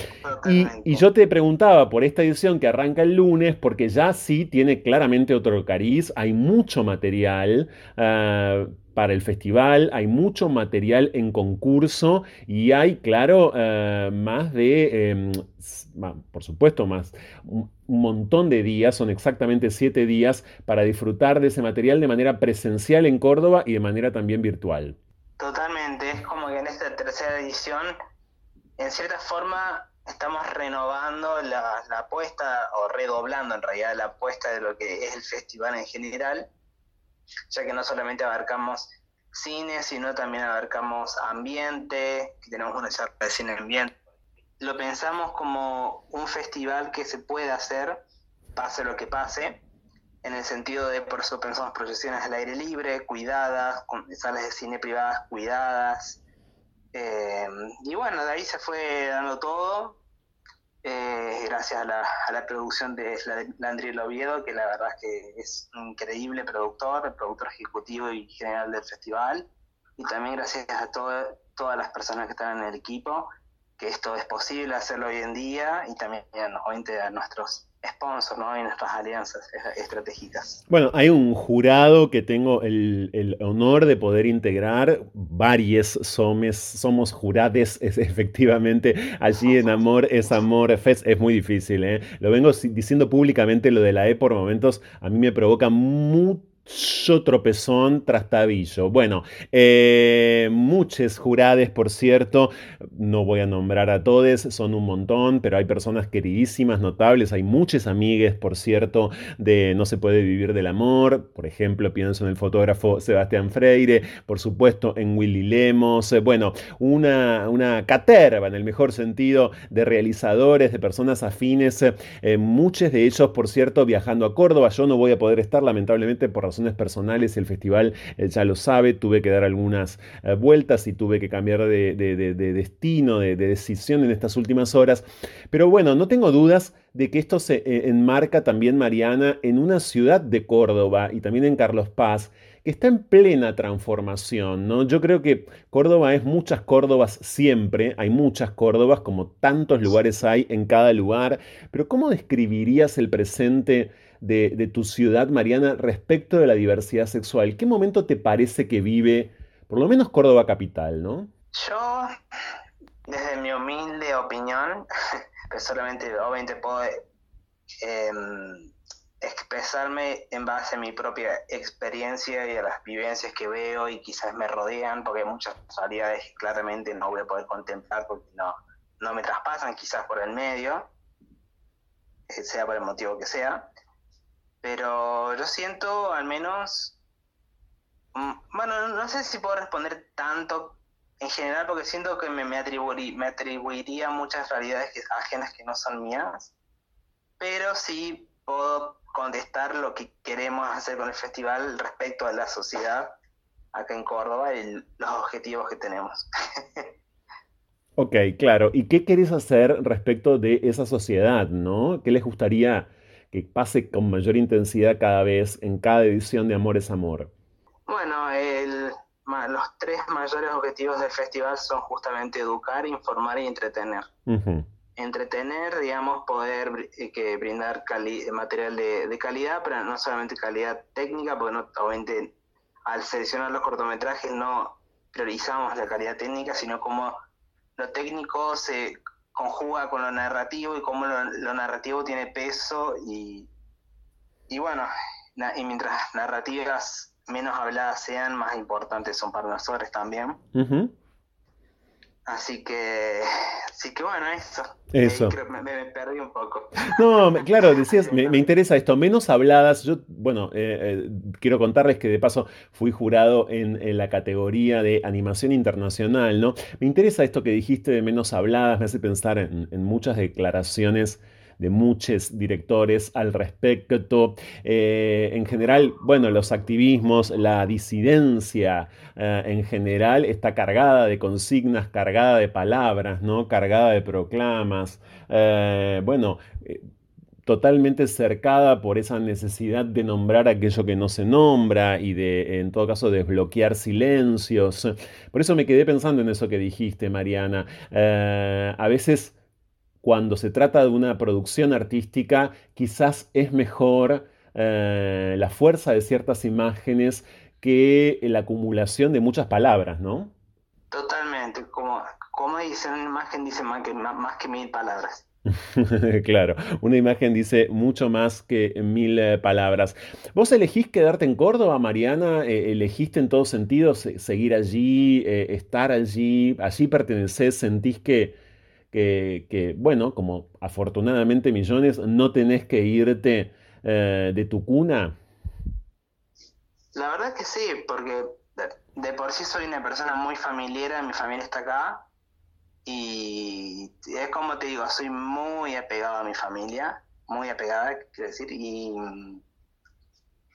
Y, yo te preguntaba por esta edición que arranca el lunes, porque ya sí tiene claramente otro cariz, hay mucho material para el festival, hay mucho material en concurso y hay, claro, eh, más de, por supuesto, más, un montón de días, son exactamente siete días para disfrutar de ese material de manera presencial en Córdoba y de manera también virtual. Totalmente es como que en esta tercera edición, en cierta forma, estamos renovando la, apuesta, o redoblando en realidad la apuesta de lo que es el festival en general, ya que no solamente abarcamos cine, sino también abarcamos ambiente, tenemos una charla de cine ambiente. Lo pensamos como un festival que se puede hacer, pase lo que pase, en el sentido de, por eso pensamos proyecciones al aire libre, cuidadas, con salas de cine privadas cuidadas. Eh, y bueno, de ahí se fue dando todo, eh, gracias a la, a la, producción de Landry Oviedo, que la verdad es que es un increíble productor, productor ejecutivo y general del festival, y también gracias a todas las personas que están en el equipo, que esto es posible hacerlo hoy en día, y también obviamente a nuestros sponsor ¿no? y nuestras alianzas estratégicas. Bueno, hay un jurado que tengo el, honor de poder integrar. Varios somos, somos jurades, es, efectivamente. Allí en Amor es Amor Fest es muy difícil. ¿eh? Lo vengo diciendo públicamente, lo de la E por momentos a mí me provoca mucho tropezón trastabillo. Bueno, eh, muchos jurades, por cierto, no voy a nombrar a todos, son un montón, pero hay personas queridísimas, notables, hay muchas amigues, por cierto, de No se puede vivir del amor, por ejemplo, pienso en el fotógrafo Sebastián Freire, por supuesto en Willy Lemos, eh, bueno, una, una caterva en el mejor sentido de realizadores, de personas afines, eh, muchos de ellos, por cierto, viajando a Córdoba, yo no voy a poder estar lamentablemente por razones personales, el festival ya lo sabe, tuve que dar algunas eh, vueltas y tuve que cambiar de, destino, de, decisión en estas últimas horas. Pero bueno, no tengo dudas de que esto se eh, enmarca también, Mariana, en una ciudad de Córdoba y también en Carlos Paz, que está en plena transformación, ¿no? Yo creo que Córdoba es muchas Córdobas siempre, hay muchas Córdobas, como tantos lugares hay en cada lugar, pero ¿cómo describirías el presente de, tu ciudad, Mariana, respecto de la diversidad sexual. ¿Qué momento te parece que vive, por lo menos Córdoba Capital, no? Yo, desde mi humilde opinión, que solamente obviamente puedo em, expresarme en base a mi propia experiencia y a las vivencias que veo y quizás me rodean, porque hay muchas realidades que claramente no voy a poder contemplar porque no, no me traspasan quizás por el medio, eh, sea por el motivo que sea. Pero yo siento al menos, mm, bueno, no sé si puedo responder tanto en general porque siento que me, me, atribuiría muchas realidades ajenas que no son mías, pero sí puedo contestar lo que queremos hacer con el festival respecto a la sociedad acá en Córdoba y los objetivos que tenemos. ok, claro. ¿Y qué querés hacer respecto de esa sociedad, no? ¿Qué les gustaría que pase con mayor intensidad cada vez en cada edición de Amor es Amor? Bueno, los tres mayores objetivos del festival son justamente educar, informar y entretener. Entretener, digamos, poder eh, que brindar material de, calidad, pero no solamente calidad técnica, porque no, obviamente al seleccionar los cortometrajes no priorizamos la calidad técnica, sino como lo técnico se conjuga con lo narrativo y cómo lo, narrativo tiene peso y, y bueno, y mientras narrativas menos habladas sean, más importantes son para nosotros también. Así que, así que bueno, eso. Eso. me, perdí un poco. No, claro, decías, me, interesa esto, menos habladas. Yo, bueno, eh, eh, quiero contarles que de paso fui jurado en, la categoría de animación internacional, ¿no? Me interesa esto que dijiste de menos habladas, me hace pensar en, en muchas declaraciones de muchos directores al respecto. Eh, en general, bueno, los activismos, la disidencia eh, en general está cargada de consignas, cargada de palabras, ¿no? Cargada de proclamas. Eh, bueno totalmente cercada por esa necesidad de nombrar aquello que no se nombra y de, en todo caso, desbloquear silencios. Por eso me quedé pensando en eso que dijiste, Mariana. a veces cuando se trata de una producción artística, quizás es mejor eh, la fuerza de ciertas imágenes que la acumulación de muchas palabras, ¿no? Totalmente, como, como dice una imagen, dice más que, más que mil palabras. claro, una imagen dice mucho más que mil eh, palabras. ¿Vos elegís quedarte en Córdoba, Mariana? Eh, ¿Elegiste en todos sentidos seguir allí, eh, estar allí? ¿Allí pertenecés? ¿Sentís que, que, bueno, como afortunadamente millones, no tenés que irte de tu cuna? La verdad que sí, porque de por sí soy una persona muy familiar, mi familia está acá y es como te digo, soy muy apegado a mi familia, muy apegada, quiero decir, y,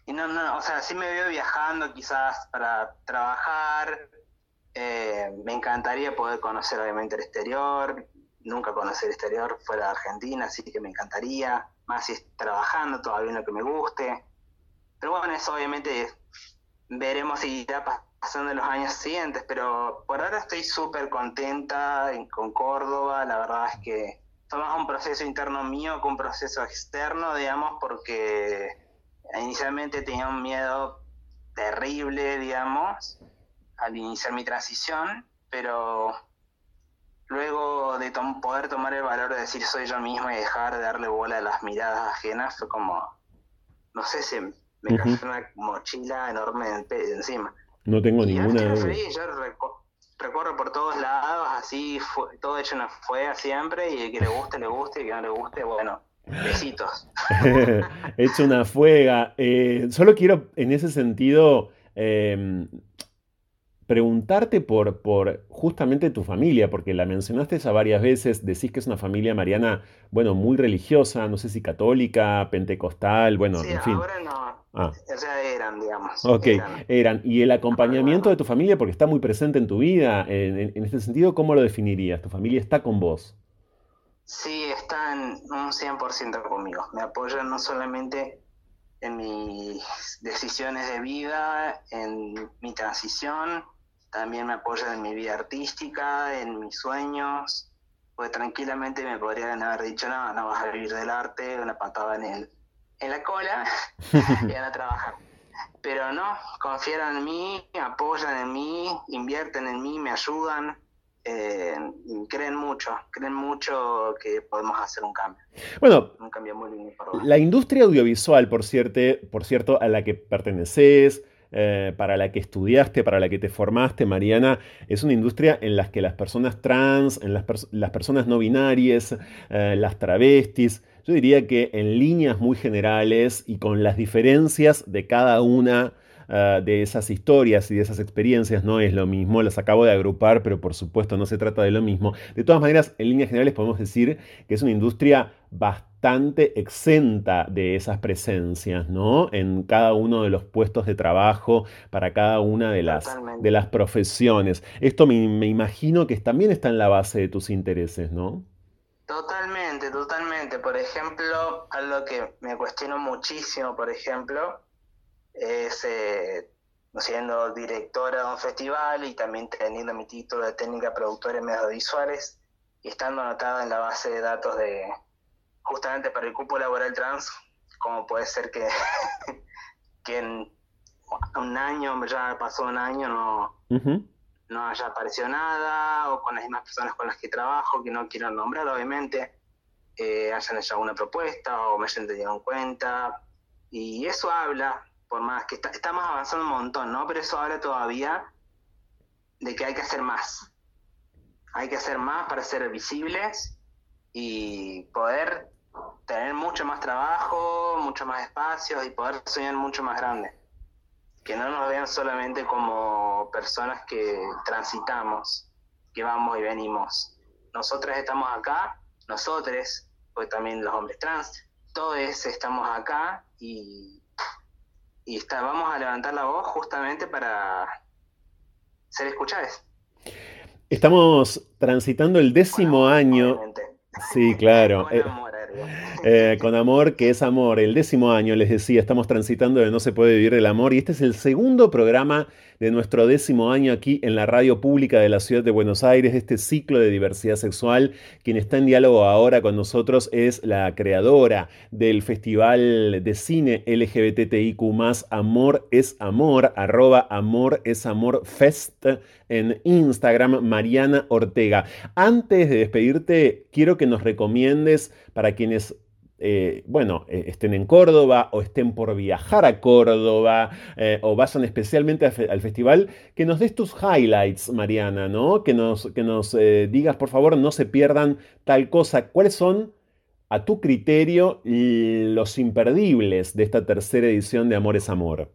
y no, no, o sea, sí me veo viajando quizás para trabajar, eh, me encantaría poder conocer obviamente el exterior, nunca conocer el exterior fuera de Argentina, así que me encantaría, más si trabajando todavía en lo que me guste, pero bueno, eso obviamente veremos si irá pasando los años siguientes, pero por ahora estoy súper contenta con Córdoba, la verdad es que fue más un proceso interno mío que un proceso externo, digamos, porque inicialmente tenía un miedo terrible, digamos, al iniciar mi transición, pero luego de poder tomar el valor de decir soy yo mismo y dejar de darle bola a las miradas ajenas, fue como, no sé si me cayó una mochila enorme encima. No tengo ninguna duda. yo recorro por todos lados, así, fue, todo hecho una fue siempre, y el que le guste, le guste, y el que no le guste, bueno, besitos. hecho una fuega. Eh, solo quiero, en ese sentido, eh, preguntarte por, por justamente tu familia, porque la mencionaste ya varias veces, decís que es una familia mariana, bueno, muy religiosa, no sé si católica, pentecostal, bueno, en fin. Ahora no. Ah. O sea, eran, digamos. Ok, eran. Y el acompañamiento de tu familia, porque está muy presente en tu vida, en, este sentido, ¿cómo lo definirías? ¿Tu familia está con vos? Sí, están un 100% conmigo. Me apoyan no solamente en mis decisiones de vida, en mi transición, también me apoyan en mi vida artística, en mis sueños, pues tranquilamente me podrían haber dicho, no, no vas a vivir del arte, una patada en, el, en la cola y van a trabajar. Pero no, confían en mí, apoyan en mí, invierten en mí, me ayudan, eh, creen mucho, creen mucho que podemos hacer un cambio. Bueno, un cambio muy lindo la industria audiovisual, por cierto, por cierto, a la que perteneces, eh, para la que estudiaste, para la que te formaste, Mariana, es una industria en la que las personas trans, en las, personas no binarias, eh, las travestis, yo diría que en líneas muy generales y con las diferencias de cada una eh, de esas historias y de esas experiencias no es lo mismo, las acabo de agrupar, pero por supuesto no se trata de lo mismo. De todas maneras, en líneas generales podemos decir que es una industria bastante exenta de esas presencias, ¿no? En cada uno de los puestos de trabajo, para cada una de las, de las profesiones. Esto me, me imagino que también está en la base de tus intereses, ¿no? Totalmente, totalmente. Por ejemplo, algo que me cuestiono muchísimo, por ejemplo, es eh, siendo directora de un festival y también teniendo mi título de técnica productora en medios visuales y estando anotada en la base de datos de justamente para el cupo laboral trans, como puede ser que, que en un año, ya pasó un año, no, no haya aparecido nada, o con las mismas personas con las que trabajo, que no quiero nombrar, obviamente, eh, hayan hecho alguna propuesta o me hayan tenido en cuenta. Y eso habla por más que estamos avanzando un montón, ¿no? Pero eso habla todavía de que hay que hacer más. Hay que hacer más para ser visibles y poder tener mucho más trabajo, mucho más espacios y poder soñar mucho más grande. Que no nos vean solamente como personas que transitamos, que vamos y venimos. Nosotros estamos acá, nosotros, pues también los hombres trans, todos estamos acá y y está, vamos a levantar la voz justamente para ser escuchados. Estamos transitando el décimo año. Sí, claro. Eh, eh, con amor, que es amor. El décimo año, les decía, estamos transitando de No se puede vivir el amor y este es el segundo programa de nuestro décimo año aquí en la radio pública de la ciudad de Buenos Aires, este ciclo de diversidad sexual. Quien está en diálogo ahora con nosotros es la creadora del Festival de Cine LGBTIQ, Amor es Amor, arroba Amor es Amor Fest en Instagram, Mariana Ortega. Antes de despedirte, quiero que nos recomiendes para quienes eh, bueno, eh, estén en Córdoba o estén por viajar a Córdoba eh, o vayan especialmente al, festival, que nos des tus highlights, Mariana, ¿no? Que nos, que nos digas, por favor, no se pierdan tal cosa. ¿Cuáles son, a tu criterio, los imperdibles de esta tercera edición de Amor es Amor?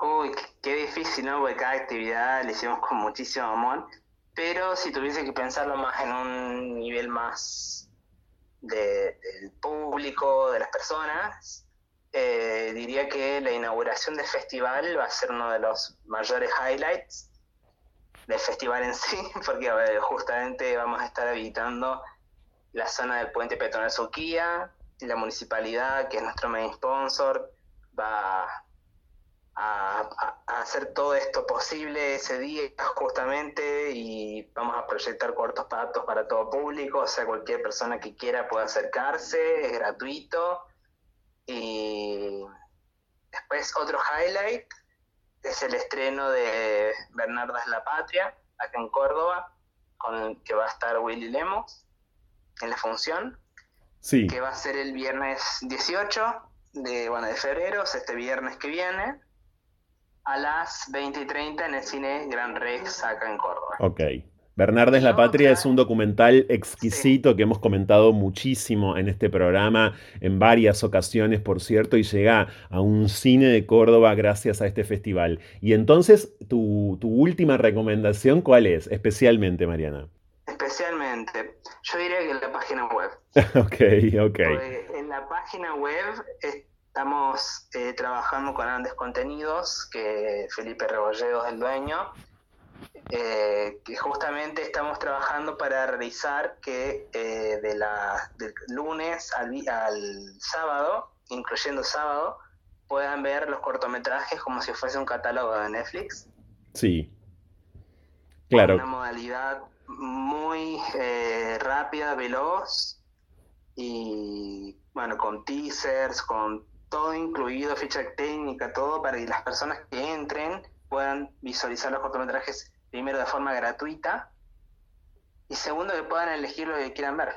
Uy, qué difícil, ¿no? Porque cada actividad la hicimos con muchísimo amor, pero si tuviese que pensarlo más en un nivel más del público, de las personas, eh, diría que la inauguración del festival va a ser uno de los mayores highlights del festival en sí, porque justamente vamos a estar habitando la zona del puente peatonal Soquía, la municipalidad, que es nuestro main sponsor, va a, hacer todo esto posible ese día justamente y vamos a proyectar cuartos patos para todo público, o sea, cualquier persona que quiera puede acercarse, es gratuito. Y después otro highlight es el estreno de Bernardas la Patria, acá en Córdoba, con el que va a estar Willy Lemos en la función. Sí. Que va a ser el viernes 18 de, bueno, de febrero, o sea, este viernes que viene a las 20 y 30 en el cine Gran Rex acá en Córdoba. Ok. Bernardes la Patria es un documental exquisito que hemos comentado muchísimo en este programa, en varias ocasiones, por cierto, y llega a un cine de Córdoba gracias a este festival. Y entonces, tu, última recomendación, ¿cuál es? Especialmente, Mariana. Especialmente, yo diría que en la página web. ok, ok. en la página web Estamos eh, trabajando con grandes contenidos, que Felipe Rebolledo es el dueño, eh, que justamente estamos trabajando para realizar que eh, de la, del lunes al, al sábado, incluyendo sábado, puedan ver los cortometrajes como si fuese un catálogo de Netflix. Sí. Claro. Una modalidad muy rápida, veloz y bueno, con teasers, con todo incluido, ficha técnica, todo, para que las personas que entren puedan visualizar los cortometrajes primero de forma gratuita y segundo que puedan elegir lo que quieran ver.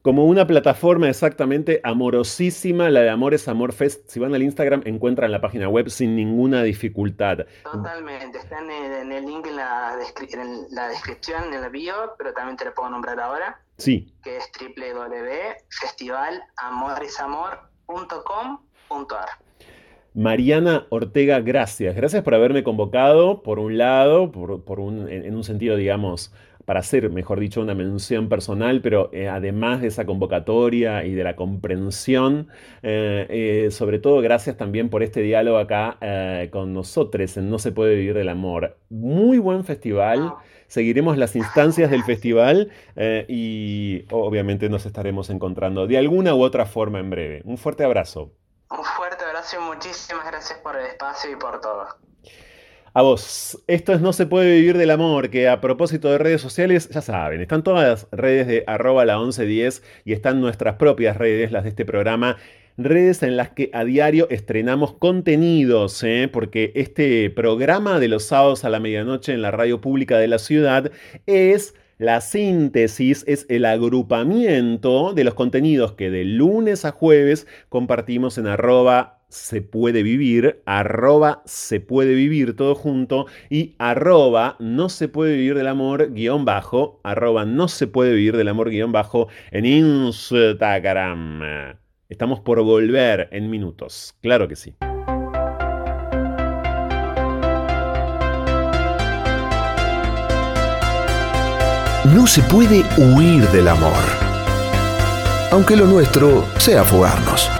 Como una plataforma exactamente amorosísima, la de Amores Amor Fest. Si van al Instagram, encuentran la página web sin ninguna dificultad. Totalmente, está en el, link en la, en la, descripción, en el bio, pero también te lo puedo nombrar ahora. Sí. Que es www.festivalamoresamor.com .com.ar. Mariana Ortega, gracias. Gracias por haberme convocado, por un lado, por, un, en, un sentido, digamos, para hacer, mejor dicho, una mención personal, pero eh, además de esa convocatoria y de la comprensión, eh, eh, sobre todo gracias también por este diálogo acá con nosotros en No se puede vivir del amor. Muy buen festival. Seguiremos las instancias del festival y obviamente nos estaremos encontrando de alguna u otra forma en breve. Un fuerte abrazo. Un fuerte abrazo y muchísimas gracias por el espacio y por todo. A vos, esto es No se puede vivir del amor, que a propósito de redes sociales, ya saben, están todas las redes de arroba la 1110 y están nuestras propias redes, las de este programa, redes en las que a diario estrenamos contenidos, ¿eh? porque este programa de los sábados a la medianoche en la radio pública de la ciudad es... La síntesis es el agrupamiento de los contenidos que de lunes a jueves compartimos en arroba se puede vivir, arroba se puede vivir todo junto y arroba no se puede vivir del amor guion bajo, arroba no se puede vivir del amor guion bajo en Instagram. Estamos por volver en minutos, claro que sí. No se puede huir del amor, aunque lo nuestro sea fugarnos.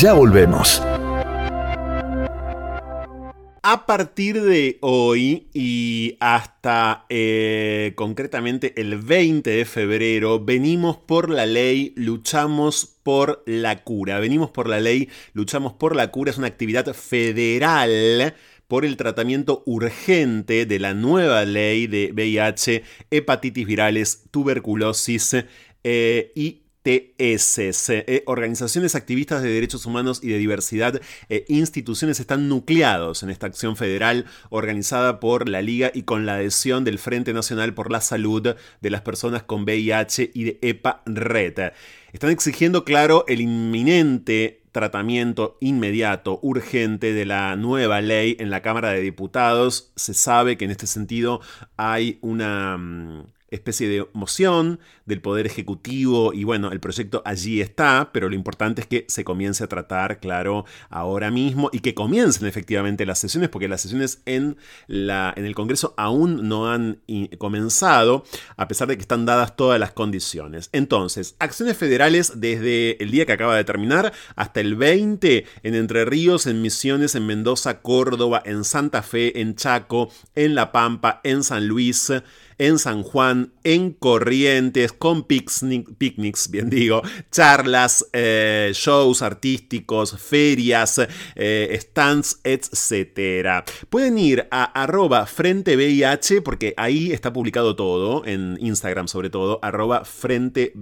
Ya volvemos. A partir de hoy y hasta eh, concretamente el 20 de febrero, venimos por la ley, luchamos por la cura. Venimos por la ley, luchamos por la cura. Es una actividad federal por el tratamiento urgente de la nueva ley de VIH, hepatitis virales, tuberculosis eh, y OTS. Eh, organizaciones activistas de derechos humanos y de diversidad e instituciones están nucleados en esta acción federal organizada por la Liga y con la adhesión del Frente Nacional por la Salud de las Personas con VIH y de EPA Red. Están exigiendo, claro, el inminente tratamiento inmediato, urgente de la nueva ley en la Cámara de Diputados. Se sabe que en este sentido hay una mm, especie de moción del Poder Ejecutivo y bueno, el proyecto allí está, pero lo importante es que se comience a tratar, claro, ahora mismo y que comiencen efectivamente las sesiones, porque las sesiones en, la, en el Congreso aún no han comenzado, a pesar de que están dadas todas las condiciones. Entonces, acciones federales desde el día que acaba de terminar hasta el 20 en Entre Ríos, en Misiones, en Mendoza, Córdoba, en Santa Fe, en Chaco, en La Pampa, en San Luis, en San Juan, en Corrientes, con picnics, bien digo, charlas, eh, shows artísticos, ferias, eh, stands, etc. Pueden ir a arroba frente porque ahí está publicado todo, en Instagram sobre todo, arroba frente.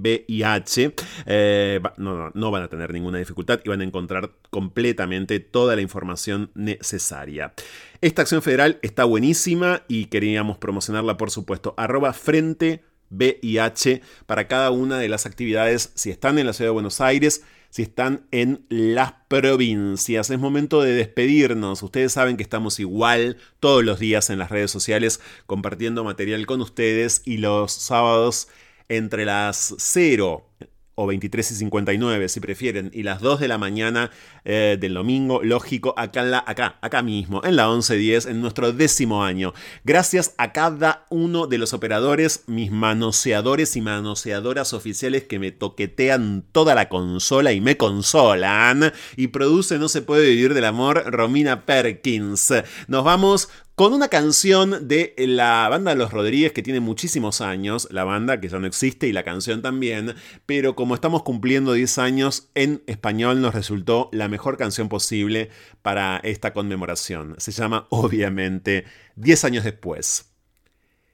Eh, no, no van a tener ninguna dificultad y van a encontrar completamente toda la información necesaria. Esta acción federal está buenísima y queríamos promocionarla, por supuesto. Arroba frente VIH para cada una de las actividades, si están en la ciudad de Buenos Aires, si están en las provincias. Es momento de despedirnos. Ustedes saben que estamos igual todos los días en las redes sociales compartiendo material con ustedes y los sábados entre las 0 o 23 y 59 si prefieren, y las 2 de la mañana eh, del domingo, lógico, acá, en la, acá, acá mismo, en la 1110, en nuestro décimo año. Gracias a cada uno de los operadores, mis manoseadores y manoseadoras oficiales que me toquetean toda la consola y me consolan, y produce No se puede vivir del amor, Romina Perkins. Nos vamos con una canción de la banda Los Rodríguez que tiene muchísimos años, la banda que ya no existe y la canción también, pero como estamos cumpliendo 10 años, en español nos resultó la mejor canción posible para esta conmemoración. Se llama, obviamente, 10 años después.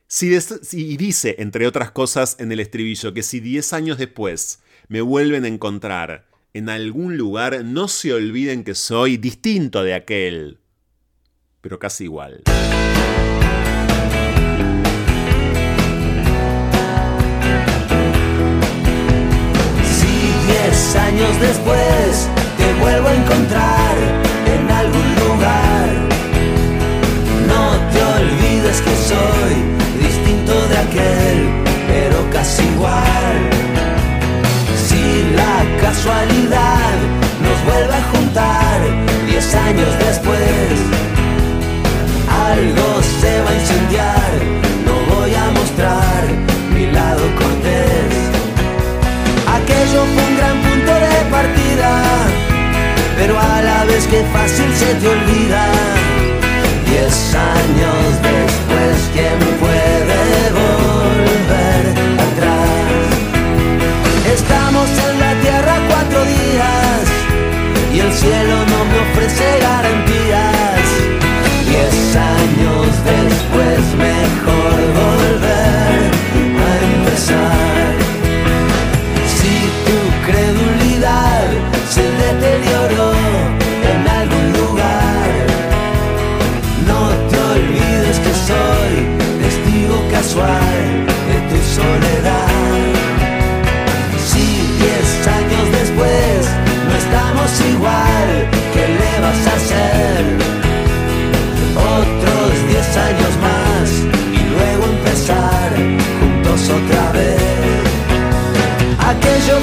Si, si dice, entre otras cosas, en el estribillo, que si 10 años después me vuelven a encontrar en algún lugar, no se olviden que soy distinto de aquel pero casi igual. Si diez años después te vuelvo a encontrar en algún lugar, no te olvides que soy distinto de aquel, pero casi igual. Si la casualidad fácil se te olvida. Diez años después,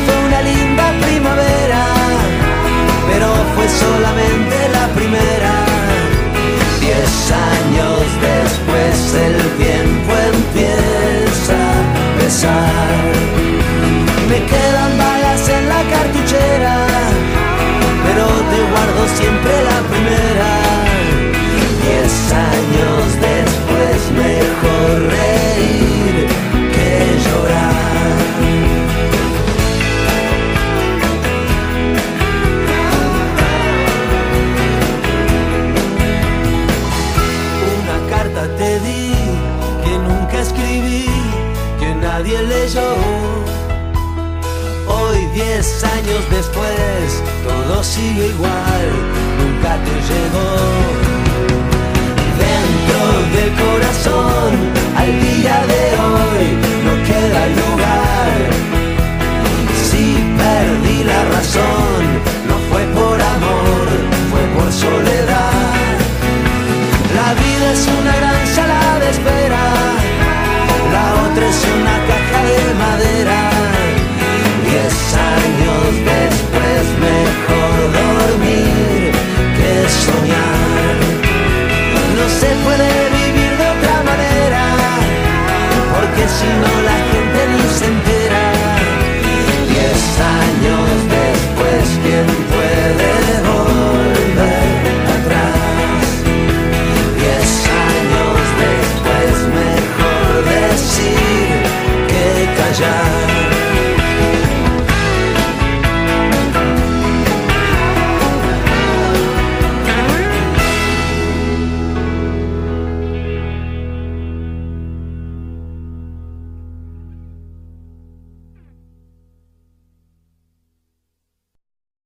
Fue una linda primavera, pero fue solamente la primera. Diez años después el tiempo empieza a pesar. Me quedan balas en la cartuchera, pero te guardo siempre la primera años Diez años después, todo sigue igual, nunca te llegó. Dentro del corazón, al día de hoy, no queda lugar. Si perdí la razón, no fue por amor, fue por soledad. La vida es una gran sala de espera, la otra es una caja de madera. no la